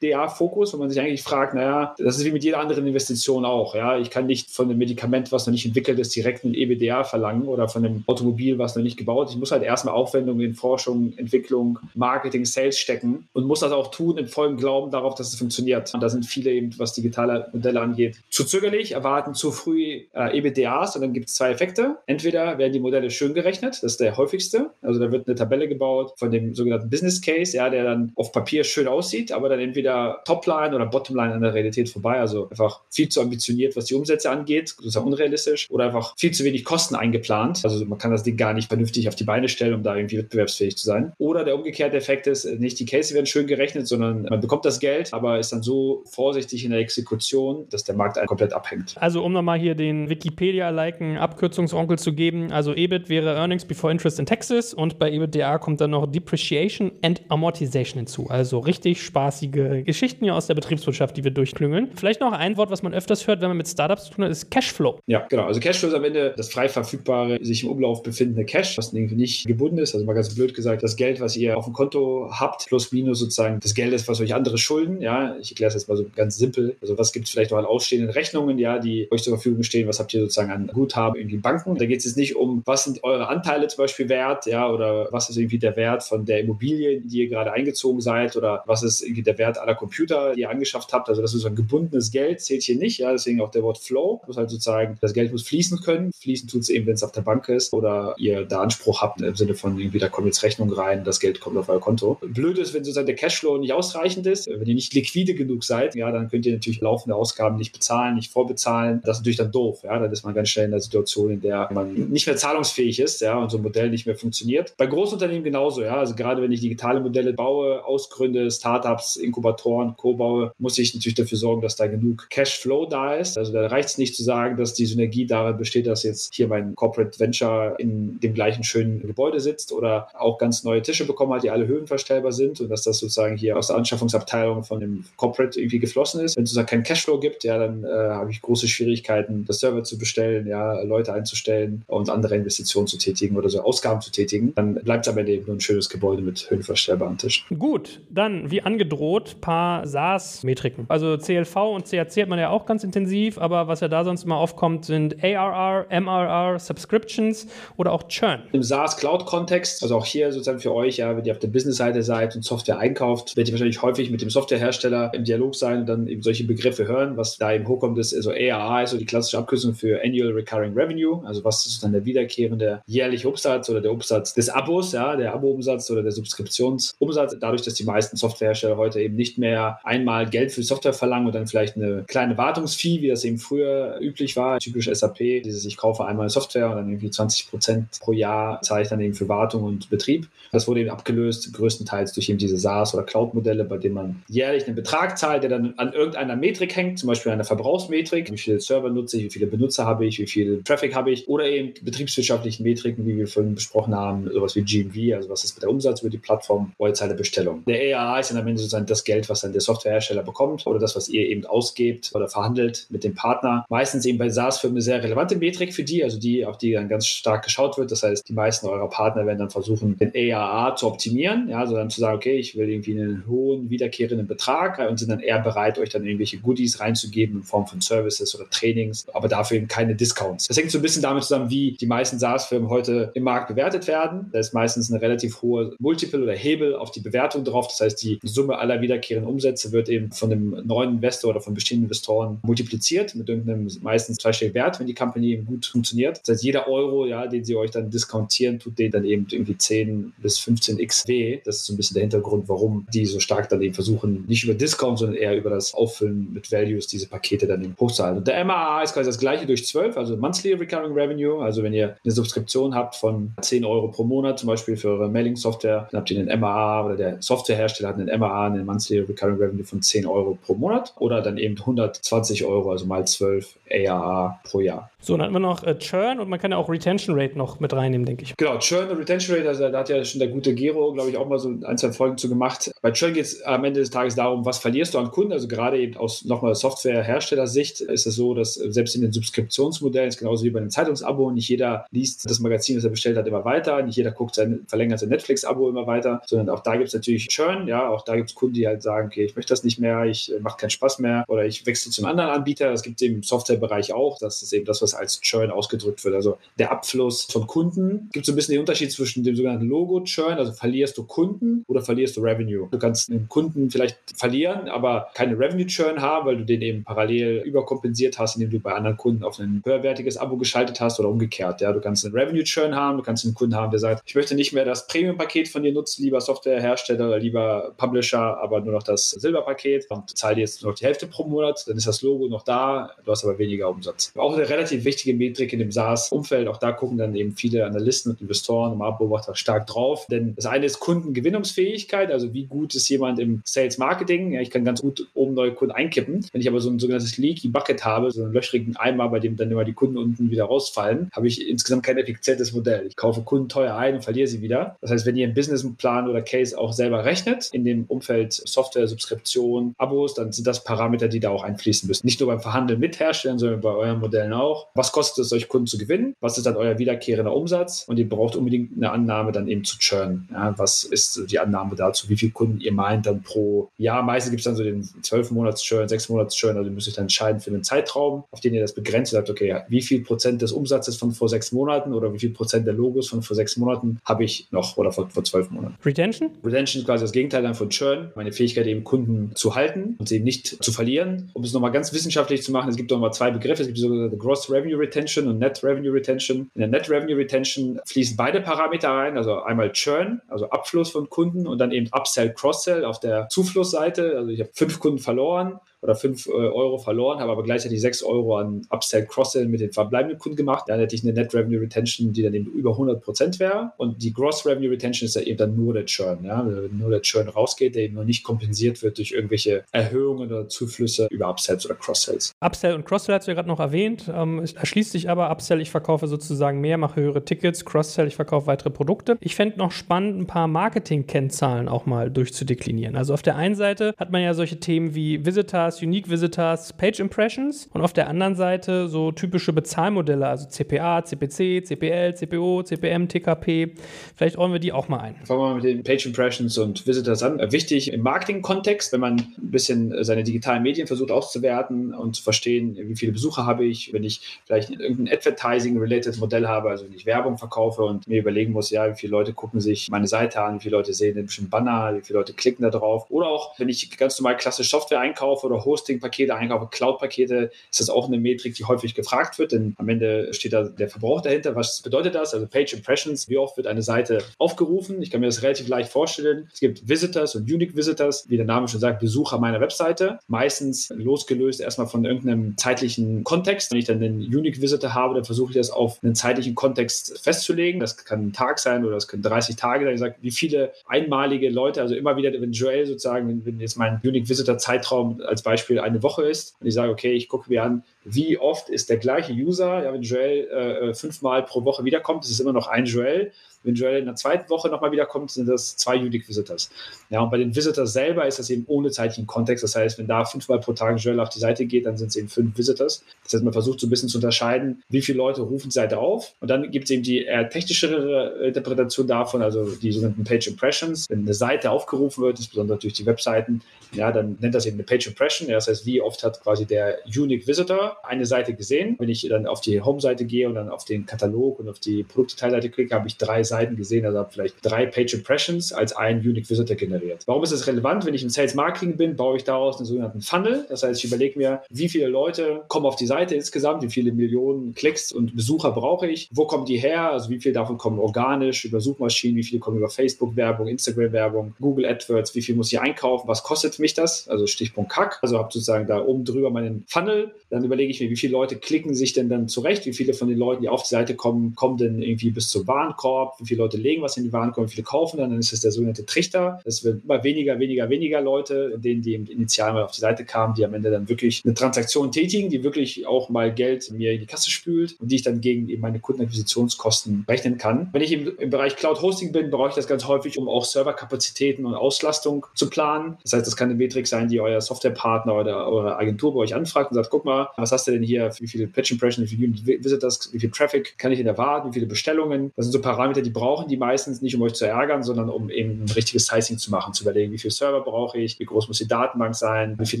EBITDA-Fokus, wo man sich eigentlich fragt, naja, das ist wie mit jeder anderen Investition auch. Ja, ich kann nicht von einem Medikament, was noch nicht entwickelt ist, direkt ein EBDA verlangen oder von einem Automobil, was noch nicht gebaut ist. Ich muss halt erstmal Aufwendungen in Forschung, Entwicklung, Marketing, Sales stecken und muss das auch tun im vollen Glauben darauf, dass es funktioniert. Und da sind viele eben, was digitale Modelle angeht, zu zögerlich, erwarten zu früh äh, EBDAs und dann gibt es zwei Effekte. Entweder werden die Modelle schön gerechnet, das ist der häufigste. Also da wird eine Tabelle gebaut von dem sogenannten Business Case, ja, der dann auf Papier schön aussieht, aber dann entweder Topline oder Bottomline an der Realität vorbei. Also einfach viel zu ambitioniert, was die Umsätze angeht, sozusagen unrealistisch oder einfach viel zu wenig Kosten eingeplant. Also man kann das Ding gar nicht vernünftig auf die Beine stellen, um da irgendwie wettbewerbsfähig zu sein. Oder der umgekehrte Effekt ist, nicht die Cases werden schön gerechnet, sondern man bekommt das Geld, aber ist dann so vorsichtig in der Exekution, dass der Markt einen komplett abhängt. Also um nochmal hier den Wikipedia-liken Abkürzungsonkel zu geben, also EBIT wäre Earnings Before Interest in Taxes und bei EBITDA kommt dann noch Depreciation and Amortization hinzu. Also richtig spaßige Geschichten hier aus der Betriebswirtschaft, die wir durchklüngeln. Vielleicht noch ein Wort, was man öfters hört, wenn man mit Startups zu tun hat, ist Cashflow. Ja, genau. Also Cashflow ist am Ende das frei verfügbare, sich im Umlauf befindende Cash, was irgendwie nicht gebunden ist. Also mal ganz blöd gesagt, das Geld, was ihr auf dem Konto habt, plus minus sozusagen das Geld ist, was euch andere schulden. Ja, ich erkläre es jetzt mal so ganz simpel. Also was gibt es vielleicht noch an ausstehenden Rechnungen, ja, die euch zur Verfügung stehen? Was habt ihr sozusagen an Guthaben irgendwie Banken? Da geht es jetzt nicht um, was sind eure Anteile zum Beispiel wert, ja, oder was ist irgendwie der Wert von der Immobilie, die ihr gerade eingezogen seid, oder was ist irgendwie der Wert aller Computer, die ihr angeschafft habt. Also das ist ein gebundenes Geld, zählt hier nicht, ja, deswegen auch der Wort Flow. Muss halt sozusagen, das Geld muss fließen können. Fließen tut es eben, wenn es auf der Bank ist oder ihr da Anspruch habt im Sinne von irgendwie, da kommen jetzt Rechnungen rein, das Geld kommt auf euer Konto. Blöd ist, wenn sozusagen der Cashflow nicht ausreichend ist, wenn ihr nicht liquide genug seid, ja, dann könnt ihr natürlich laufende Ausgaben nicht bezahlen, nicht vorbezahlen. Das ist natürlich dann doof, ja, dann ist man ganz schnell in der Situation, in der man nicht mehr zahlungsfähig ist, ja, und so ein Modell nicht mehr funktioniert. Bei Großunternehmen genauso, ja, also gerade wenn ich digitale Modelle baue, ausgründe, Startups, Inkubatoren, Co. baue, muss ich natürlich dafür sorgen, dass da genug Cashflow da ist. Also da reicht es nicht zu sagen, dass die Synergie darin besteht, dass jetzt hier mein Corporate Venture in dem gleichen schönen Gebäude sitzt oder auch ganz neue Tische bekommen hat, die alle höhenverstellbar sind und dass das sozusagen hier aus der Anschaffungsabteilung von dem Corporate irgendwie geflossen ist. Wenn es sozusagen keinen Cashflow gibt, ja, dann äh, habe ich große Schwierigkeiten, das Server zu bestellen, ja, Leute einzustellen und andere Investitionen zu tätigen oder so Ausgaben zu tätigen. Dann bleibt es aber eben nur ein schönes Gebäude mit höhenverstellbaren Tischen. Gut, dann wie angedroht, paar SaaS-Metriken. Also CLV und CAC hat man ja auch ganz intensiv, aber was ja da sonst immer aufkommt, sind ARR, MRR, Subscriptions oder auch Churn. Im SaaS-Cloud-Kontext, also auch hier sozusagen für euch, ja, wenn ihr auf der Business-Seite seid und Software einkauft, werdet ihr wahrscheinlich häufig mit dem Softwarehersteller im Dialog sein und dann eben solche Begriffe hören. Was da eben hochkommt, ist also ARR, ist so die klassische Abkürzung für Annual Recurring Revenue. Also was ist dann der wiederkehrende jährliche Umsatz oder der Umsatz des Abos, ja, der Abo-Umsatz oder der Subskriptionsumsatz. Dadurch, dass die meisten Softwarehersteller heute eben nicht mehr einmal Geld für Software verlangen und dann vielleicht eine kleine Wartungsfee, wie das eben früher üblich war, typisch SAP, dieses ich kaufe einmal Software und dann irgendwie 20 Prozent pro Jahr zahle ich dann eben für Wartung und Betrieb. Das wurde eben abgelöst, größtenteils durch eben diese SaaS- oder Cloud-Modelle, bei denen man jährlich einen Betrag zahlt, der dann an irgendeiner Metrik hängt, zum Beispiel einer Verbrauchsmetrik, wie viele Server nutze ich, wie viele Benutzer habe ich, wie viel Traffic habe ich, oder eben betriebswirtschaftlichen Metriken, wie wir vorhin besprochen haben, sowas wie GMV, also was ist der Umsatz über die Plattform, Zahl der Bestellung. Der ARA ist dann am Ende sozusagen das Geld, was dann der Softwarehersteller bekommt oder das, was ihr eben ausgebt oder verhandelt mit dem Partner. Meistens eben bei SaaS-Firmen eine sehr relevante Metrik für die, also die, auf die dann ganz stark geschaut wird. Das heißt, die meisten eurer Partner werden dann versuchen, den ARA zu optimieren, ja, also dann zu sagen, okay, ich will irgendwie einen hohen wiederkehrenden Betrag und sind dann eher bereit, euch dann irgendwelche Goodies reinzugeben in Form von Services oder Trainings, aber dafür eben keine Discounts. Das hängt so ein bisschen damit zusammen, wie die meisten SaaS-Firmen heute im Markt bewertet werden. Da ist meistens eine relativ hohe Multiple oder Hebel auf die Bewertung drauf. Das heißt, die Summe aller wiederkehrenden Umsätze wird eben von dem neuen Investor oder von bestehenden Investoren multipliziert mit irgendeinem meistens zweistelligen Wert, wenn die Company eben gut funktioniert. Das heißt, jeder Euro, ja, den sie euch dann diskontieren, tut denen dann eben irgendwie 10 bis 15 x weh. Das ist so ein bisschen der Hintergrund, warum die so stark dann eben versuchen, nicht über Discount, sondern eher über das Auffüllen mit Values diese Pakete dann eben hochzahlen. Und der MAA ist quasi das gleiche durch 12, also Monthly Recurring Revenue. Also wenn ihr eine Subskription habt von 10 Euro pro Monat, zum Beispiel für eure Mailing-Software, dann habt ihr einen MAA oder der Softwarehersteller hat einen MAA, einen Monthly Recurring Revenue von 10 Euro pro Monat oder dann eben 120 Euro, also mal 12 ARA pro Jahr. So, dann haben wir noch äh, Churn und man kann ja auch Retention Rate noch mit reinnehmen, denke ich. Genau, Churn und Retention Rate, also da hat ja schon der gute Gero, glaube ich, auch mal so ein, zwei Folgen zu gemacht. Bei Churn geht es am Ende des Tages darum, was verlierst du an Kunden? Also gerade eben aus nochmal Software-Herstellersicht ist es so, dass selbst in den Subskriptionsmodellen, ist genauso wie bei einem Zeitungsabo, nicht jeder liest das Magazin, das er bestellt hat, immer weiter, nicht jeder guckt sein, verlängert sein Netflix-Abo immer weiter, sondern auch da gibt es natürlich Churn, ja, auch da gibt es Kunden, die halt sagen, okay, ich möchte das nicht mehr, ich ich macht keinen Spaß mehr oder ich wechsle zum anderen Anbieter. Das gibt es im Softwarebereich auch. Das ist eben das, was als Churn ausgedrückt wird. Also der Abfluss von Kunden. Gibt so ein bisschen den Unterschied zwischen dem sogenannten Logo-Churn, also verlierst du Kunden oder verlierst du Revenue. Du kannst einen Kunden vielleicht verlieren, aber keine Revenue-Churn haben, weil du den eben parallel überkompensiert hast, indem du bei anderen Kunden auf ein höherwertiges Abo geschaltet hast oder umgekehrt. Ja, du kannst einen Revenue-Churn haben, du kannst einen Kunden haben, der sagt, ich möchte nicht mehr das Premium-Paket von dir nutzen, lieber Softwarehersteller oder lieber Publisher, aber nur noch das Silberpaket und zahle dir jetzt nur noch die Hälfte pro Monat, dann ist das Logo noch da, du hast aber weniger Umsatz. Auch eine relativ wichtige Metrik in dem SaaS-Umfeld, auch da gucken dann eben viele Analysten und Investoren und Marktbeobachter stark drauf, denn das eine ist Kundengewinnungsfähigkeit, also wie gut ist jemand im Sales-Marketing, ja, ich kann ganz gut oben neue Kunden einkippen. Wenn ich aber so ein sogenanntes Leaky Bucket habe, so einen löchrigen Eimer, bei dem dann immer die Kunden unten wieder rausfallen, habe ich insgesamt kein effizientes Modell. Ich kaufe Kunden teuer ein und verliere sie wieder. Das heißt, wenn ihr einen Businessplan oder Case auch selber rechnet, in dem Umfeld Software, Subskription, Abos, dann sind das Parameter, die da auch einfließen müssen. Nicht nur beim Verhandeln mit Herstellern, sondern bei euren Modellen auch. Was kostet es euch, Kunden zu gewinnen? Was ist dann euer wiederkehrender Umsatz? Und ihr braucht unbedingt eine Annahme dann eben zu churn. Ja, was ist die Annahme dazu? Wie viele Kunden ihr meint dann pro Jahr? Meistens gibt es dann so den 12-Monats-Churn, 6-Monats-Churn. Also ihr müsst euch dann entscheiden für einen Zeitraum, auf den ihr das begrenzt. Ihr sagt, okay, wie viel Prozent des Umsatzes von vor sechs Monaten oder wie viel Prozent der Logos von vor sechs Monaten habe ich noch oder vor, vor zwölf Monaten? Retention? Retention ist quasi das Gegenteil dann von Churn. Meine Fähigkeit eben Kunden zu halten und sie eben nicht zu verlieren. Um es nochmal ganz wissenschaftlich zu machen, es gibt nochmal zwei Begriffe. Es gibt die sogenannte Gross Revenue Retention und Net Revenue Retention. In der Net Revenue Retention fließen beide Parameter rein, also einmal Churn, also Abfluss von Kunden und dann eben Upsell, Cross-Sell auf der Zuflussseite. Also ich habe fünf Kunden verloren oder 5 äh, Euro verloren, habe aber gleichzeitig 6 Euro an Upsell, Cross-Sell mit den verbleibenden Kunden gemacht. Dann hätte ich eine Net Revenue Retention, die dann eben über 100 Prozent wäre. Und die Gross Revenue Retention ist ja eben dann nur der Churn. Ja? Wenn nur der Churn rausgeht, der eben noch nicht kompensiert wird durch irgendwelche Erhöhungen oder Zuflüsse über Upsells oder Cross-Sells. Upsell und Cross-Sell hast du ja gerade noch erwähnt. Ähm, erschließt sich aber Upsell, ich verkaufe sozusagen mehr, mache höhere Tickets. Cross-Sell, ich verkaufe weitere Produkte. Ich fände noch spannend, ein paar Marketing-Kennzahlen auch mal durchzudeklinieren. Also auf der einen Seite hat man ja solche Themen wie Visitors, Unique Visitors, Page Impressions und auf der anderen Seite so typische Bezahlmodelle, also CPA, CPC, CPL, CPO, CPM, TKP. Vielleicht ordnen wir die auch mal ein. Fangen wir mal mit den Page Impressions und Visitors an. Wichtig im Marketing-Kontext, wenn man ein bisschen seine digitalen Medien versucht auszuwerten und zu verstehen, wie viele Besucher habe ich, wenn ich vielleicht irgendein Advertising-related Modell habe, also wenn ich Werbung verkaufe und mir überlegen muss, ja, wie viele Leute gucken sich meine Seite an, wie viele Leute sehen den bestimmten Banner, wie viele Leute klicken da drauf. Oder auch, wenn ich ganz normal klassisch Software einkaufe oder Hosting Pakete einkaufe, Cloud-Pakete, ist das auch eine Metrik, die häufig gefragt wird, denn am Ende steht da der Verbrauch dahinter. Was bedeutet das? Also Page Impressions, wie oft wird eine Seite aufgerufen? Ich kann mir das relativ leicht vorstellen. Es gibt Visitors und Unique Visitors, wie der Name schon sagt, Besucher meiner Webseite. Meistens losgelöst erstmal von irgendeinem zeitlichen Kontext. Wenn ich dann einen Unique Visitor habe, dann versuche ich das auf einen zeitlichen Kontext festzulegen. Das kann ein Tag sein oder das können 30 Tage sein. Ich sage, wie viele einmalige Leute, also immer wieder, wenn Joel sozusagen, wenn jetzt mein Unique Visitor Zeitraum als Beispiel eine Woche ist und ich sage, okay, ich gucke mir an, wie oft ist der gleiche User, ja, wenn Joel äh, fünfmal pro Woche wiederkommt, ist immer noch ein Joel. Wenn Joel in der zweiten Woche nochmal wiederkommt, sind das zwei Unique Visitors. Ja, und bei den Visitors selber ist das eben ohne zeitlichen Kontext. Das heißt, wenn da fünfmal pro Tag Joel auf die Seite geht, dann sind es eben fünf Visitors. Das heißt, man versucht so ein bisschen zu unterscheiden, wie viele Leute rufen die Seite auf. Und dann gibt es eben die eher technischere Interpretation davon, also die sogenannten Page Impressions. Wenn eine Seite aufgerufen wird, insbesondere durch die Webseiten, ja, dann nennt das eben eine Page Impression. Ja, das heißt, wie oft hat quasi der Unique Visitor eine Seite gesehen. Wenn ich dann auf die Home-Seite gehe und dann auf den Katalog und auf die Produktdetailseite klicke, habe ich drei Seiten gesehen, also habe vielleicht drei Page Impressions als ein Unique Visitor generiert. Warum ist das relevant? Wenn ich im Sales Marketing bin, baue ich daraus einen sogenannten Funnel. Das heißt, ich überlege mir, wie viele Leute kommen auf die Seite insgesamt, wie viele Millionen Klicks und Besucher brauche ich, wo kommen die her, also wie viele davon kommen organisch über Suchmaschinen, wie viele kommen über Facebook-Werbung, Instagram-Werbung, Google AdWords, wie viel muss ich einkaufen, was kostet mich das, also Stichpunkt Kack. Also habe sozusagen da oben drüber meinen Funnel, dann überlege ich mir, wie viele Leute klicken sich denn dann zurecht, wie viele von den Leuten, die auf die Seite kommen, kommen denn irgendwie bis zum Warenkorb, wie viele Leute legen was in die Warenkorb, wie viele kaufen dann, dann ist das der sogenannte Trichter. Es wird immer weniger, weniger, weniger Leute, denen, die initial mal auf die Seite kamen, die am Ende dann wirklich eine Transaktion tätigen, die wirklich auch mal Geld mir in die Kasse spült und die ich dann gegen eben meine Kundenakquisitionskosten rechnen kann. Wenn ich im, im Bereich Cloud Hosting bin, brauche ich das ganz häufig, um auch Serverkapazitäten und Auslastung zu planen. Das heißt, das kann eine Metrik sein, die euer Softwarepartner oder eure Agentur bei euch anfragt und sagt, guck mal, was hast du denn hier, wie viele Pitch Impressions, wie viele Visitors, wie viel Traffic kann ich denn erwarten, wie viele Bestellungen. Das sind so Parameter, die brauchen die meistens nicht, um euch zu ärgern, sondern um eben ein richtiges Sizing zu machen, zu überlegen, wie viel Server brauche ich, wie groß muss die Datenbank sein, wie viel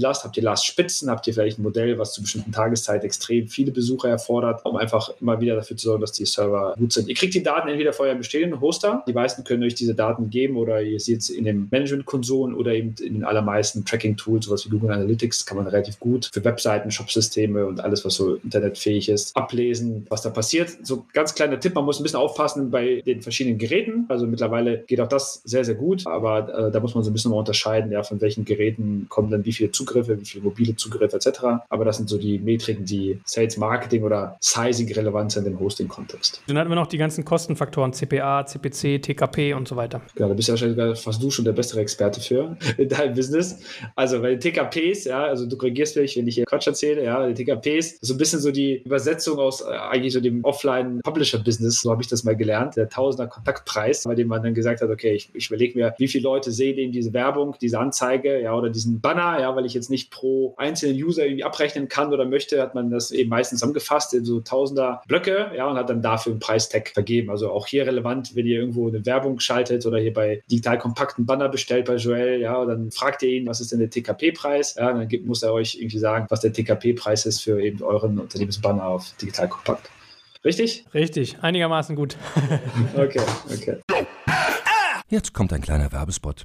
Last, habt ihr? Lastspitzen, habt ihr vielleicht ein Modell, was zu bestimmten Tageszeit extrem viele Besucher erfordert, um einfach immer wieder dafür zu sorgen, dass die Server gut sind. Ihr kriegt die Daten entweder vor eurem bestehenden Hoster, die meisten können euch diese Daten geben oder ihr seht es in den Management-Konsolen oder eben in den allermeisten Tracking-Tools, sowas wie Google Analytics, kann man relativ gut für Webseiten, Shopsysteme und alles, was so internetfähig ist, ablesen, was da passiert. So ganz kleiner Tipp, man muss ein bisschen aufpassen bei den verschiedenen Geräten. Also mittlerweile geht auch das sehr, sehr gut, aber äh, da muss man so ein bisschen mal unterscheiden, ja, von welchen Geräten kommen dann wie viele Zugriffe, wie viele mobile Zugriffe etc. Aber das sind so die Metriken, die Sales Marketing oder Sizing relevant sind im Hosting-Kontext. Dann hatten wir noch die ganzen Kostenfaktoren, CPA, CPC, TKP und so weiter. Ja, da bist du wahrscheinlich fast du schon der bessere Experte für [LAUGHS] in deinem Business. Also bei den TKPs, ja, also du korrigierst mich, wenn ich hier Quatsch erzähle, ja, die TKPs, so ein bisschen so die Übersetzung aus äh, eigentlich so dem Offline-Publisher-Business, so habe ich das mal gelernt, der Tausender Kontaktpreis, bei dem man dann gesagt hat, okay, ich, ich überlege mir, wie viele Leute sehen eben diese Werbung, diese Anzeige, ja, oder diesen Banner, ja, weil ich jetzt nicht pro einzelnen User irgendwie abrechnen kann oder möchte, hat man das eben meistens zusammengefasst in so Tausender Blöcke, ja, und hat dann dafür einen Preistag vergeben. Also auch hier relevant, wenn ihr irgendwo eine Werbung schaltet oder hier bei digital kompakten Banner bestellt bei Joel, ja, dann fragt ihr ihn, was ist denn der TKP-Preis? Ja, dann gibt, muss er euch irgendwie sagen, was der TKP-Preis ist für eben euren Unternehmensbanner auf digital kompakt. Richtig? Richtig, einigermaßen gut. [LAUGHS] okay, okay. Jetzt kommt ein kleiner Werbespot.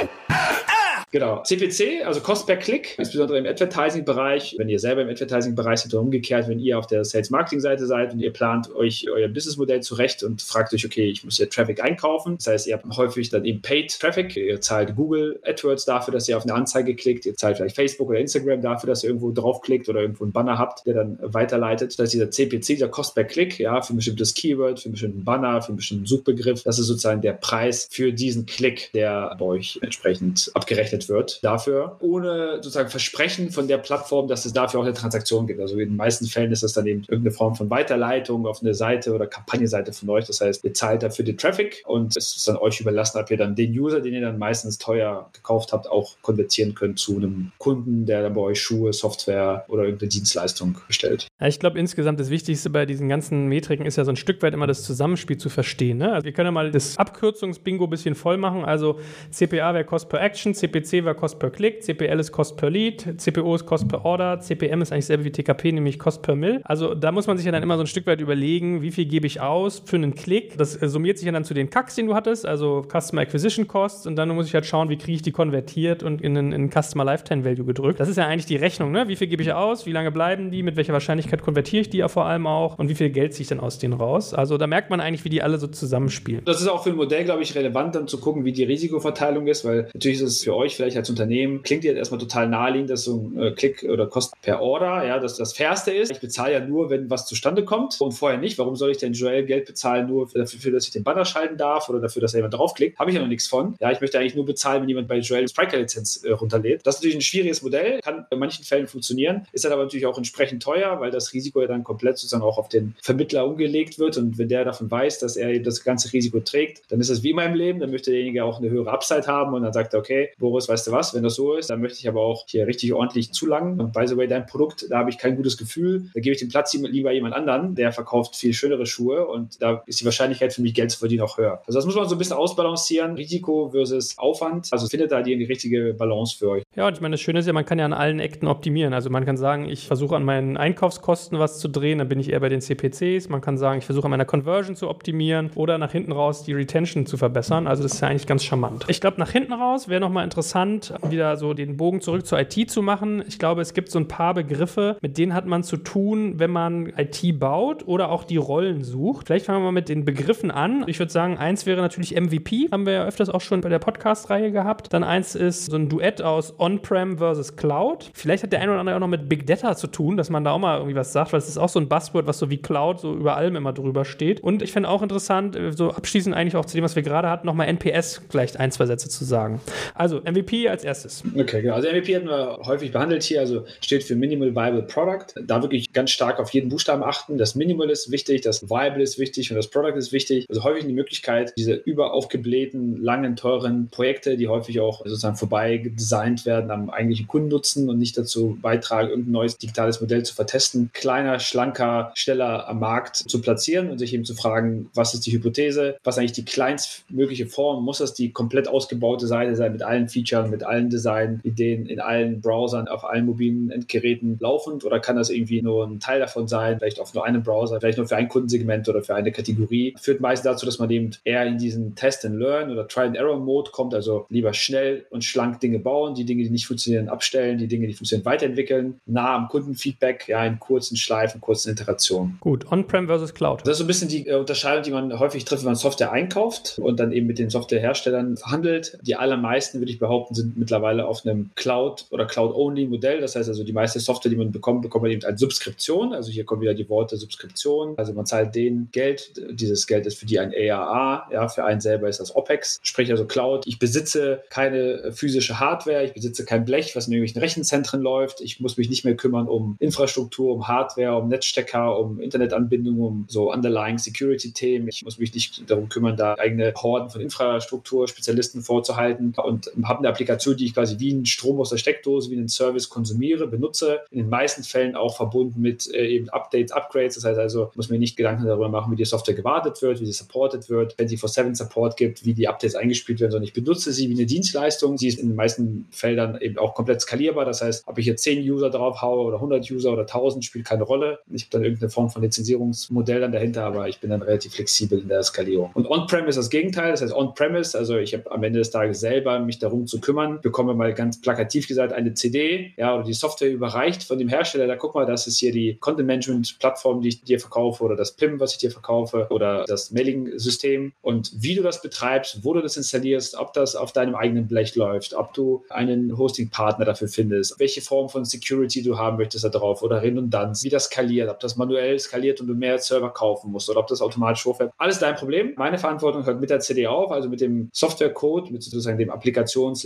Genau. CPC, also Cost per Klick, insbesondere im Advertising-Bereich. Wenn ihr selber im Advertising-Bereich seid oder umgekehrt, wenn ihr auf der Sales-Marketing-Seite seid und ihr plant euch euer Businessmodell zurecht und fragt euch, okay, ich muss ja Traffic einkaufen. Das heißt, ihr habt häufig dann eben Paid Traffic. Ihr zahlt Google AdWords dafür, dass ihr auf eine Anzeige klickt. Ihr zahlt vielleicht Facebook oder Instagram dafür, dass ihr irgendwo draufklickt oder irgendwo einen Banner habt, der dann weiterleitet. Das heißt, dieser CPC, dieser Cost per Klick, ja, für ein bestimmtes Keyword, für einen bestimmten Banner, für einen bestimmten Suchbegriff, das ist sozusagen der Preis für diesen Klick, der bei euch entsprechend abgerechnet berechnet wird dafür, ohne sozusagen Versprechen von der Plattform, dass es dafür auch eine Transaktion gibt. Also in den meisten Fällen ist das dann eben irgendeine Form von Weiterleitung auf eine Seite oder Kampagnenseite von euch. Das heißt, ihr zahlt dafür den Traffic und es ist dann euch überlassen, ob ihr dann den User, den ihr dann meistens teuer gekauft habt, auch konvertieren könnt zu einem Kunden, der dann bei euch Schuhe, Software oder irgendeine Dienstleistung bestellt. Ja, ich glaube, insgesamt das Wichtigste bei diesen ganzen Metriken ist ja so ein Stück weit immer das Zusammenspiel zu verstehen. Ne? Also wir können ja mal das Abkürzungsbingo ein bisschen voll machen. Also CPA wäre Cost per Action, CPC wäre Cost per Click, CPL ist Cost per Lead, CPO ist Cost per Order, CPM ist eigentlich selber wie TKP, nämlich Cost per Mill. Also da muss man sich ja dann immer so ein Stück weit überlegen, wie viel gebe ich aus für einen Klick. Das summiert sich ja dann zu den Kacks, den du hattest, also Customer Acquisition Costs und dann muss ich halt schauen, wie kriege ich die konvertiert und in einen, in Customer Lifetime Value gedrückt. Das ist ja eigentlich die Rechnung, ne? Wie viel gebe ich aus, wie lange bleiben die, mit welcher Wahrscheinlichkeit konvertiere ich die ja vor allem auch und wie viel Geld ziehe ich dann aus denen raus. Also da merkt man eigentlich, wie die alle so zusammenspielen. Das ist auch für ein Modell, glaube ich, relevant, dann zu gucken, wie die Risikoverteilung ist, weil natürlich ist es für euch vielleicht als Unternehmen, klingt jetzt erstmal total naheliegend, dass so ein äh, Klick oder Kosten per Order, ja, dass das fairste ist. Ich bezahle ja nur, wenn was zustande kommt und vorher nicht. Warum soll ich denn Joel Geld bezahlen, nur dafür, dass ich den Banner schalten darf oder dafür, dass jemand draufklickt? Habe ich ja noch nichts von. Ja, ich möchte eigentlich nur bezahlen, wenn jemand bei Joel Spriker-Lizenz äh, runterlädt. Das ist natürlich ein schwieriges Modell, kann in manchen Fällen funktionieren, ist dann aber natürlich auch entsprechend teuer, weil das Risiko ja dann komplett sozusagen auch auf den Vermittler umgelegt wird und wenn der davon weiß, dass er das ganze Risiko trägt, dann ist es wie in meinem Leben, dann möchte derjenige auch eine höhere Upside haben und dann sagt er, okay, Boris, weißt du was, wenn das so ist, dann möchte ich aber auch hier richtig ordentlich zulangen. Und by the way, dein Produkt, da habe ich kein gutes Gefühl. Da gebe ich den Platz lieber jemand anderen, der verkauft viel schönere Schuhe und da ist die Wahrscheinlichkeit für mich Geld zu verdienen auch höher. Also das muss man so ein bisschen ausbalancieren, Risiko versus Aufwand. Also findet da die, die richtige Balance für euch. Ja, und ich meine, das Schöne ist ja, man kann ja an allen Ecken optimieren. Also man kann sagen, ich versuche an meinen Einkaufskosten was zu drehen, dann bin ich eher bei den CPCs. Man kann sagen, ich versuche an meiner Conversion zu optimieren oder nach hinten raus die Retention zu verbessern. Also das ist ja eigentlich ganz charmant. Ich glaube, nach hinten raus wäre nochmal interessant, wieder so den Bogen zurück zur IT zu machen. Ich glaube, es gibt so ein paar Begriffe, mit denen hat man zu tun, wenn man IT baut oder auch die Rollen sucht. Vielleicht fangen wir mal mit den Begriffen an. Ich würde sagen, eins wäre natürlich MVP. Haben wir ja öfters auch schon bei der Podcast-Reihe gehabt. Dann eins ist so ein Duett aus On-Prem versus Cloud. Vielleicht hat der eine oder andere auch noch mit Big Data zu tun, dass man da auch mal irgendwie was sagt, weil es ist auch so ein Buzzword, was so wie Cloud so über allem immer drüber steht. Und ich finde auch interessant, äh, so abschließend eigentlich auch zu dem, was wir gerade hatten, nochmal NPS vielleicht ein, zwei Sätze zu sagen. Also MVP als erstes. Okay, genau. Also MVP hatten wir häufig behandelt hier, also steht für Minimal Viable Product. Da wirklich ganz stark auf jeden Buchstaben achten. Das Minimal ist wichtig, das Viable ist wichtig und das Product ist wichtig. Also häufig die Möglichkeit, diese überaufgeblähten, langen, teuren Projekte, die häufig auch sozusagen vorbei designt werden am eigentlichen Kundennutzen und nicht dazu beitragen, irgendein neues digitales Modell zu vertesten, kleiner, schlanker, schneller am Markt zu platzieren und sich eben zu fragen, was ist die Hypothese, was eigentlich die kleinstmögliche Form, muss das die komplett ausgebaute Seite sein mit allen Features, mit allen Design-Ideen in allen Browsern, auf allen mobilen Endgeräten laufend oder kann das irgendwie nur ein Teil davon sein, vielleicht auf nur einem Browser, vielleicht nur für ein Kundensegment oder für eine Kategorie, führt meist dazu, dass man eben eher in diesen Test and Learn oder Try and Error Mode kommt, also lieber schnell und schlank Dinge bauen, die Dinge, die nicht funktionieren, abstellen, die Dinge, die funktionieren, weiterentwickeln, nah am Kundenfeedback, ja, in kurzen Schleifen, kurzen Iterationen. Gut, On-Prem versus Cloud. Das ist so ein bisschen die äh, Unterscheidung, die man häufig trifft, wenn man Software einkauft und dann eben mit den Softwareherstellern verhandelt. Die allermeisten, würde ich behaupten, sind mittlerweile auf einem Cloud- oder Cloud-Only-Modell. Das heißt also, die meiste Software, die man bekommt, bekommt man eben als Subskription. Also hier kommen wieder die Worte Subskription. Also man zahlt denen Geld. Dieses Geld ist für die ein ARA. Ja, für einen selber ist das OPEX. Sprich also Cloud. Ich besitze keine physische Hardware. Ich besitze kein Blech, was in irgendwelchen Rechenzentren läuft. Ich muss mich nicht mehr kümmern um Infrastruktur, um Hardware, um Netzstecker, um Internetanbindung, um so underlying Security-Themen. Ich muss mich nicht darum kümmern, da eigene Horden von Infrastrukturspezialisten vorzuhalten und habe eine Applikation, die ich quasi wie einen Strom aus der Steckdose, wie einen Service konsumiere, benutze. In den meisten Fällen auch verbunden mit äh, eben Updates, Upgrades. Das heißt also, muss mir nicht Gedanken darüber machen, wie die Software gewartet wird, wie sie supported wird, wenn sie vor 7 Support gibt, wie die Updates eingespielt werden, sondern ich benutze sie wie eine Dienstleistung. Sie ist in den meisten Feldern eben auch komplett skalierbar. Das heißt, ob ich jetzt 10 User drauf haue oder 100 User oder 1000, spielt keine Rolle. Ich habe dann irgendeine Form von Lizenzierungsmodell dann dahinter, aber ich bin dann relativ flexibel in der Skalierung. Und On-Prem ist das Gegenteil. Das heißt, On-Premise, also ich habe am Ende des Tages selber mich darum zu kümmern, bekomme mal ganz plakativ gesagt eine CD, ja, oder die Software überreicht von dem Hersteller. Da guck mal, das ist hier die Content Management Plattform, die ich dir verkaufe oder das PIM, was ich dir verkaufe oder das Mailing-System. Und wie du das betreibst, wo du das installierst, ob das auf deinem eigenen Blech läuft, ob du einen Hosting-Partner dafür findest, welche Form von Security du haben möchtest da drauf oder Redundanz, wie das skaliert, ob das manuell skaliert und du mehr Server kaufen musst oder ob das automatisch hochfährt. Alles dein Problem. Meine Verantwortung hört mit der CD auf, also mit dem Software-Code, mit sozusagen dem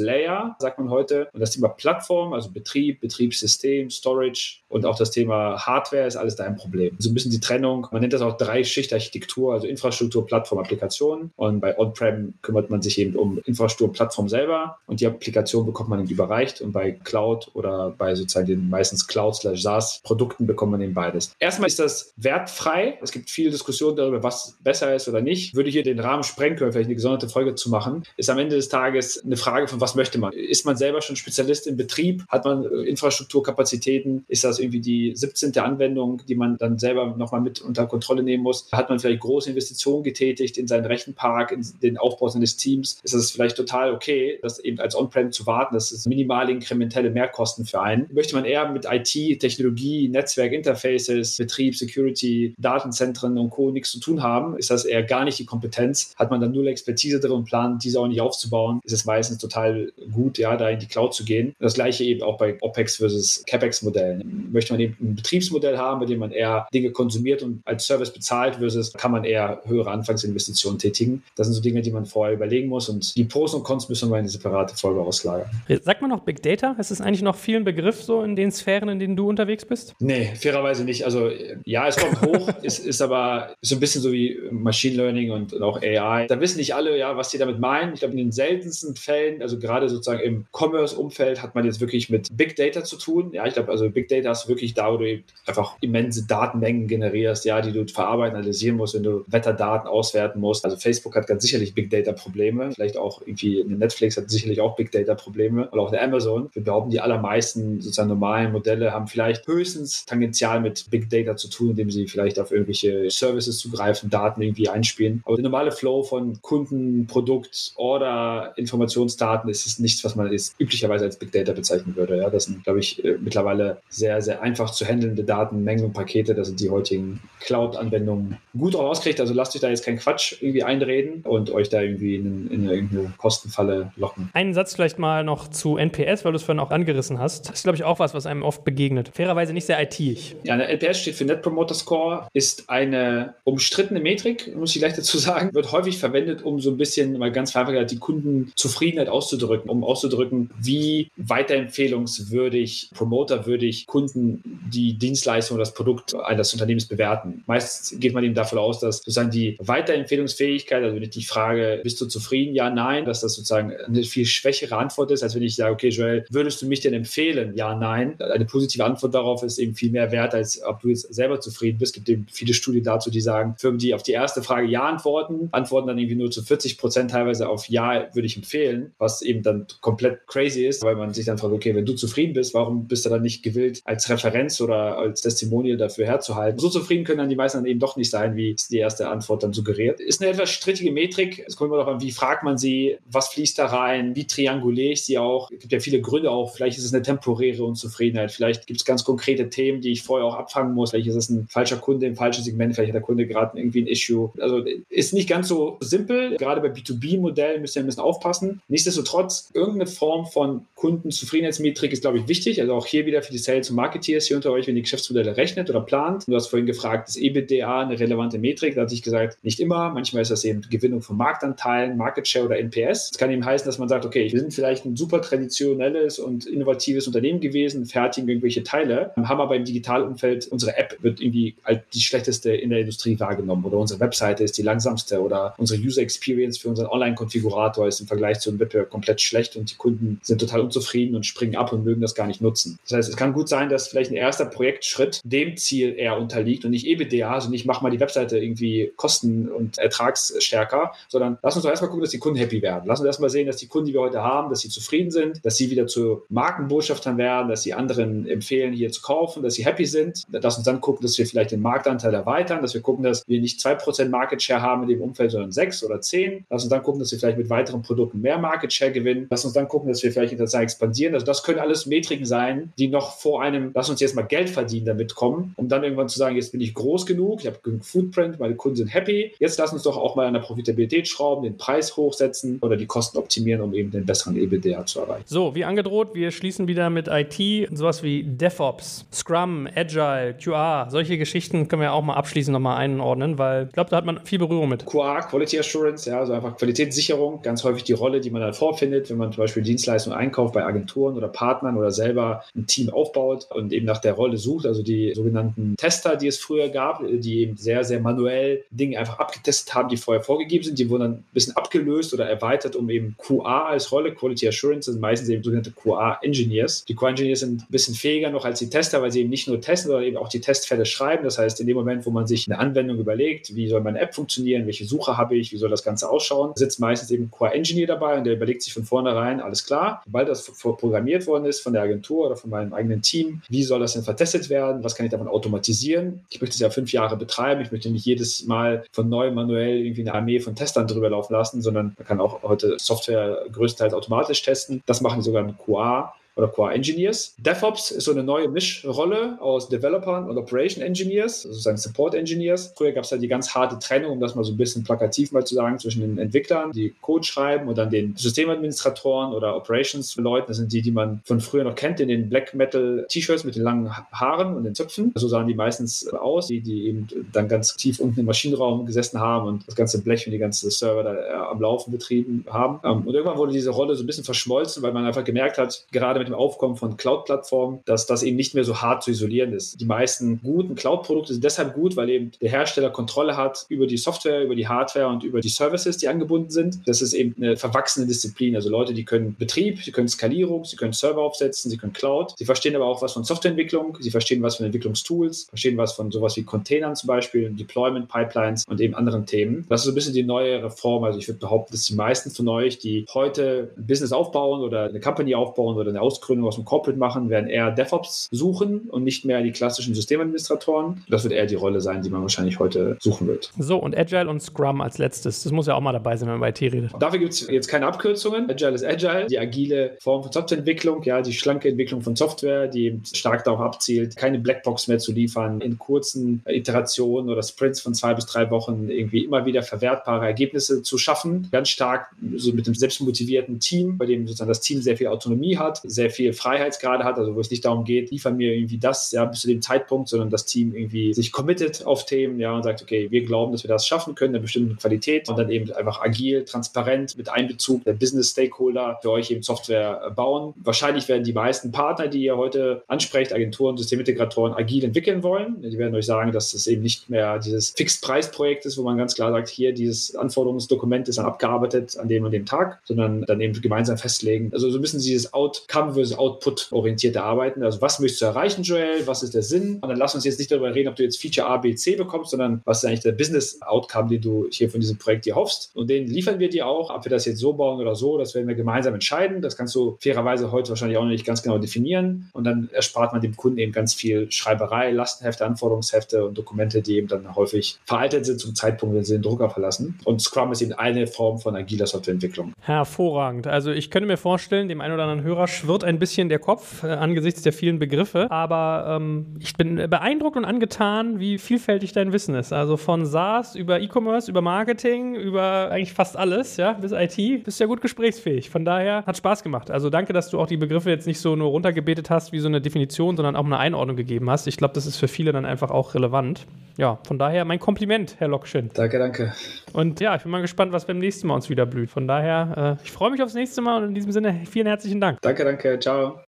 Applikationslayer, sagt man heute. Und das Thema Plattform, also Betrieb, Betriebssystem, Storage und auch das Thema Hardware ist alles dein Problem. So ein bisschen die Trennung. Man nennt das auch Drei-Schicht-Architektur, also Infrastruktur, Plattform, Applikation. Und bei On-Prem kümmert man sich eben um Infrastruktur, Plattform selber und die Applikation bekommt man eben überreicht. Und bei Cloud oder bei sozusagen den meistens Cloud-SaaS-Produkten bekommt man eben beides. Erstmal ist das wertfrei. Es gibt viel Diskussion darüber, was besser ist oder nicht. Würde hier den Rahmen sprengen können, vielleicht eine gesonderte Folge zu machen, ist am Ende des Tages eine Frage von, was möchte man? Ist man selber schon Spezialist im Betrieb? Hat man äh, Infrastrukturkapazitäten? Ist das irgendwie die 17. Anwendung, die man dann selber nochmal mit unter Kontrolle nehmen muss? Hat man vielleicht große Investitionen getätigt in seinen Rechenpark, in den Aufbau seines Teams? Ist das vielleicht total okay, das eben als On-Prem zu warten? Das ist minimal inkrementelle Mehrkosten für einen. Möchte man eher mit IT, Technologie, Netzwerk, Interfaces, Betrieb, Security, Datenzentren und Co. nichts zu tun haben? Ist das eher gar nicht die Kompetenz? Hat man dann null Expertise drin und plant, diese auch nicht aufzubauen? Ist es meistens total gut, ja, da in die Cloud zu gehen. Das gleiche eben auch bei OPEX versus CapEx-Modellen. Möchte man eben ein Betriebsmodell haben, bei dem man eher Dinge konsumiert und als Service bezahlt versus kann man eher höhere Anfangsinvestitionen tätigen. Das sind so Dinge, die man vorher überlegen muss und die Pros und Cons müssen wir in eine separate Folge auslagern. Sagt man noch Big Data? Ist es eigentlich noch viel ein Begriff so in den Sphären, in denen du unterwegs bist? Nee, fairerweise nicht. Also ja, es kommt hoch, [LAUGHS] es ist aber so ein bisschen so wie Machine Learning und, und auch AI. Da wissen nicht alle, ja, was die damit meinen. Ich glaube, in den seltensten Fällen, also gerade sozusagen im Commerce-Umfeld hat man jetzt wirklich mit Big Data zu tun. Ja, ich glaube, also Big Data ist wirklich da, wo du einfach immense Datenmengen generierst, ja, die du verarbeiten, analysieren musst, wenn du Wetterdaten auswerten musst. Also Facebook hat ganz sicherlich Big Data Probleme. Vielleicht auch irgendwie Netflix hat sicherlich auch Big Data Probleme. Oder auch eine Amazon. Wir behaupten, die allermeisten sozusagen normalen Modelle haben vielleicht höchstens tangential mit Big Data zu tun, indem sie vielleicht auf irgendwelche Services zugreifen, Daten irgendwie einspielen. Aber der normale Flow von Kunden, Produkt, Order, Informationsdaten ist es nichts, was man jetzt üblicherweise als Big Data bezeichnen würde. Ja, das sind, glaube ich, äh, mittlerweile sehr, sehr einfach zu handelnde Datenmengen und Pakete. Das sind die heutigen Cloud-Anwendungen gut rauskriegt. Also lasst euch da jetzt keinen Quatsch irgendwie einreden und euch da irgendwie in, in irgendeine Kostenfalle locken. Einen Satz vielleicht mal noch zu NPS, weil du es vorhin auch angerissen hast. Das ist, glaube ich, auch was, was einem oft begegnet. Fairerweise nicht sehr IT-ig. Ja, eine NPS steht für Net Promoter Score, ist eine umstrittene Metrik, muss ich gleich dazu [LAUGHS] sagen, wird häufig verwendet, um so ein bisschen mal ganz einfach die Kundenzufriedenheit auszudrücken, um auszudrücken, wie weiterempfehlungswürdig, promoterwürdig Kunden die Dienstleistung das Produkt eines Unternehmens bewerten. Meist geht man eben davon aus, dass sozusagen die Weiterempfehlungsfähigkeit, also ich dich frage, bist du zufrieden? Ja, nein, dass das sozusagen eine viel schwächere Antwort ist, als wenn ich sage, okay, Joel, würdest du mich denn empfehlen? Ja, nein. Eine positive Antwort darauf ist eben viel mehr wert, als ob du jetzt selber zufrieden bist. Es gibt eben viele Studien dazu, die sagen, Firmen, die auf die erste Frage Ja antworten, antworten dann irgendwie nur zu 40 Prozent teilweise auf Ja, würde ich empfehlen, was eben dann komplett crazy ist, weil man sich dann fragt, okay, wenn du zufrieden bist, warum bist du dann nicht gewillt, als Referenz oder als Testimonial dafür herzuhalten? So zufrieden können dann die meisten dann eben doch nicht sein, wie es die erste Antwort dann suggeriert. Ist eine etwas strittige Metrik. Es kommt immer darauf an, wie fragt man sie, was fließt da rein, wie trianguliere ich sie auch. Es gibt ja viele Gründe auch. Vielleicht ist es eine temporäre Unzufriedenheit. Vielleicht gibt es ganz konkrete Themen, die ich vorher auch abfangen muss. Vielleicht ist es ein falscher Kunde im falschen Segment. Vielleicht hat der Kunde gerade irgendwie ein Issue. Also ist nicht ganz so simpel. Gerade bei B2B-Modellen müsst ihr ein bisschen aufpassen. Nichtsdestotrotz, irgendeine Form von Kundenzufriedenheitsmetrik ist, glaube ich, wichtig. Also auch hier wieder für die Sales und Marketeers hier unter euch, wenn ihr Geschäftsmodelle rechnet oder plant. Du hast vorhin gefragt, ist EBITDA eine relevante Metrik? Da hatte ich gesagt, nicht immer. Manchmal ist das eben Gewinnung von Marktanteilen, Market Share oder NPS. Das kann eben heißen, dass man sagt, okay, wir sind vielleicht ein super traditionelles und innovatives Unternehmen gewesen, fertigen irgendwelche Teile, haben aber im Digitalumfeld, unsere App wird irgendwie als die schlechteste in der Industrie wahrgenommen oder unsere Webseite ist die langsamste oder unsere User Experience für unseren Online-Konfigurator ist im Vergleich zu einem Wettbewerb komplett schlecht und die Kunden sind total unzufrieden und springen ab und mögen das gar nicht nutzen. Das heißt, es kann gut sein, dass vielleicht ein erster Projektschritt dem Ziel eher unterliegt und nicht EBITDA, also nicht mach mal die Webseite irgendwie kosten- und ertragsstärker, sondern lass uns doch erstmal gucken, dass die Kunden happy werden. Lass uns erstmal sehen, dass die Kunden, die wir heute haben, dass sie zufrieden sind, dass sie wieder zu Markenbotschaftern werden, dass sie anderen empfehlen, hier zu kaufen, dass sie happy sind. Lass uns dann gucken, dass wir vielleicht den Marktanteil erweitern, dass wir gucken, dass wir nicht 2% Market Share haben in dem Umfeld, sondern 6 oder 10. Lass uns dann gucken, dass wir vielleicht mit weiteren Produkten mehr Market Share gewinnen. Lass uns dann gucken, dass wir vielleicht international expandieren. Also das können alles Metriken sein, die noch vor einem, lass uns jetzt mal Geld verdienen damit kommen, um dann irgendwann zu sagen, jetzt bin ich groß genug, ich habe genug Footprint, meine Kunden sind happy. Jetzt lass uns doch auch mal an der Profitabilität schrauben, den Preis hochsetzen oder die Kosten optimieren, um eben den besseren EBITDA zu erreichen. So, wie angedroht, wir schließen wieder mit IT, sowas wie DevOps, Scrum, Agile, QA, solche Geschichten können wir auch mal abschließend nochmal einordnen, weil ich glaube, da hat man viel Berührung mit. QA, Quality Assurance, ja, also einfach Qualitätssicherung, ganz häufig die Rolle, die man dann vorfindet, wenn man zum Beispiel Dienstleistungen einkauft bei Agenturen oder Partnern oder selber ein Team aufbaut und eben nach der Rolle sucht, also die sogenannten Tester, die es früher gab, die eben sehr, sehr manuell Dinge einfach abgetestet haben, die vorher vorgegeben sind, die wurden dann ein bisschen abgelöst oder erweitert, um eben QA als Rolle, Quality Assurance, sind meistens eben sogenannte QA-Engineers. Die QA-Engineers sind ein bisschen fähiger noch als die Tester, weil sie eben nicht nur testen, sondern eben auch die Testfälle schreiben. Das heißt, in dem Moment, wo man sich eine Anwendung überlegt, wie soll meine App funktionieren, welche Suche habe ich, wie soll das Ganze ausschauen, sitzt meistens eben QA-Engineer dabei und der überlegt sich von vornherein, alles klar, sobald das programmiert worden ist von der Agentur oder von meinem eigenen Team, wie soll das denn vertestet werden, was kann ich davon automatisieren? Ich möchte es ja fünf Jahre betreiben, ich möchte nicht jedes Mal von neu manuell irgendwie eine Armee von Testern drüber laufen lassen, sondern man kann auch heute Software größtenteils automatisch testen. Das machen die sogar mit QA oder Core Engineers. DevOps ist so eine neue Mischrolle aus Developern und Operation Engineers, sozusagen Support Engineers. Früher gab es halt die ganz harte Trennung, um das mal so ein bisschen plakativ mal zu sagen, zwischen den Entwicklern, die Code schreiben und dann den Systemadministratoren oder Operations-Leuten. Das sind die, die man von früher noch kennt, in den Black Metal T-Shirts mit den langen Haaren und den Zöpfen. So sahen die meistens aus, die, die eben dann ganz tief unten im Maschinenraum gesessen haben und das ganze Blech und die ganze Server da äh, am Laufen betrieben haben. Ähm, und irgendwann wurde diese Rolle so ein bisschen verschmolzen, weil man einfach gemerkt hat, gerade mit mit dem Aufkommen von Cloud-Plattformen, dass das eben nicht mehr so hart zu isolieren ist. Die meisten guten Cloud-Produkte sind deshalb gut, weil eben der Hersteller Kontrolle hat über die Software, über die Hardware und über die Services, die angebunden sind. Das ist eben eine verwachsene Disziplin. Also Leute, die können Betrieb, sie können Skalierung, sie können Server aufsetzen, sie können Cloud. Sie verstehen aber auch was von Softwareentwicklung, sie verstehen was von Entwicklungstools, verstehen was von sowas wie Containern zum Beispiel, Deployment Pipelines und eben anderen Themen. Das ist so ein bisschen die neue Reform. Also ich würde behaupten, dass die meisten von euch, die heute ein Business aufbauen oder eine Company aufbauen oder eine Ausgründung aus dem Corporate machen, werden eher DevOps suchen und nicht mehr die klassischen Systemadministratoren. Das wird eher die Rolle sein, die man wahrscheinlich heute suchen wird. So, und Agile und Scrum als letztes. Das muss ja auch mal dabei sein, wenn man bei IT redet. Dafür gibt es jetzt keine Abkürzungen. Agile ist Agile, die agile Form von Softwareentwicklung, ja, die schlanke Entwicklung von Software, die stark darauf abzielt, keine Blackbox mehr zu liefern, in kurzen Iterationen oder Sprints von zwei bis drei Wochen irgendwie immer wieder verwertbare Ergebnisse zu schaffen. Ganz stark so mit einem selbstmotivierten Team, bei dem sozusagen das Team sehr viel Autonomie hat, sehr viel Freiheitsgrade hat, also wo es nicht darum geht, liefern mir irgendwie das ja, bis zu dem Zeitpunkt, sondern das Team irgendwie sich committet auf Themen ja, und sagt, okay, wir glauben, dass wir das schaffen können, eine bestimmte Qualität und dann eben einfach agil, transparent mit Einbezug der Business Stakeholder für euch eben Software bauen. Wahrscheinlich werden die meisten Partner, die ihr heute ansprecht, Agenturen, Systemintegratoren, agil entwickeln wollen. Die werden euch sagen, dass das eben nicht mehr dieses Fixed-Preis-Projekt ist, wo man ganz klar sagt, hier dieses Anforderungsdokument ist dann abgearbeitet an dem und dem Tag, sondern dann eben gemeinsam festlegen. Also so ein bisschen dieses Outcome versus Output orientierte Arbeiten. Also was möchtest du erreichen, Joel? Was ist der Sinn? Und dann lass uns jetzt nicht darüber reden, ob du jetzt Feature A, B, C bekommst, sondern was ist eigentlich der Business Outcome, den du hier von diesem Projekt dir hoffst? Und den liefern wir dir auch. Ob wir das jetzt so bauen oder so, das werden wir gemeinsam entscheiden. Das kannst du fairerweise heute wahrscheinlich auch noch nicht ganz genau definieren. Und dann erspart man dem Kunden eben ganz viel Schreiberei, Lastenhefte, Anforderungshefte und Dokumente, die eben dann häufig veraltet sind zum Zeitpunkt, wenn sie den Drucker verlassen. Und Scrum ist eben eine Form von agiler Softwareentwicklung. Hervorragend. Also ich könnte mir vorstellen, dem einen oder anderen Hörer schwirrt ein bisschen der Kopf äh, angesichts der vielen Begriffe. Aber ähm, ich bin beeindruckt und angetan, wie vielfältig dein Wissen ist. Also von SaaS über E-Commerce, über Marketing, über eigentlich fast alles, ja, bis IT. Bist ja gut gesprächsfähig. Von daher hat Spaß gemacht. Also danke, dass du auch die Begriffe jetzt nicht so nur runtergebetet hast wie so eine Definition, sondern auch eine Einordnung gegeben hast. Ich glaube, das ist für viele dann einfach auch relevant. Ja, von daher mein Kompliment, Herr Lokschin. Danke, danke. Und ja, ich bin mal gespannt, was beim nächsten Mal uns wieder blüht. Von daher, äh, ich freue mich aufs nächste Mal und in diesem Sinne vielen herzlichen Dank. Danke, danke. Ciao.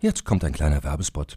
Jetzt kommt ein kleiner Werbespot.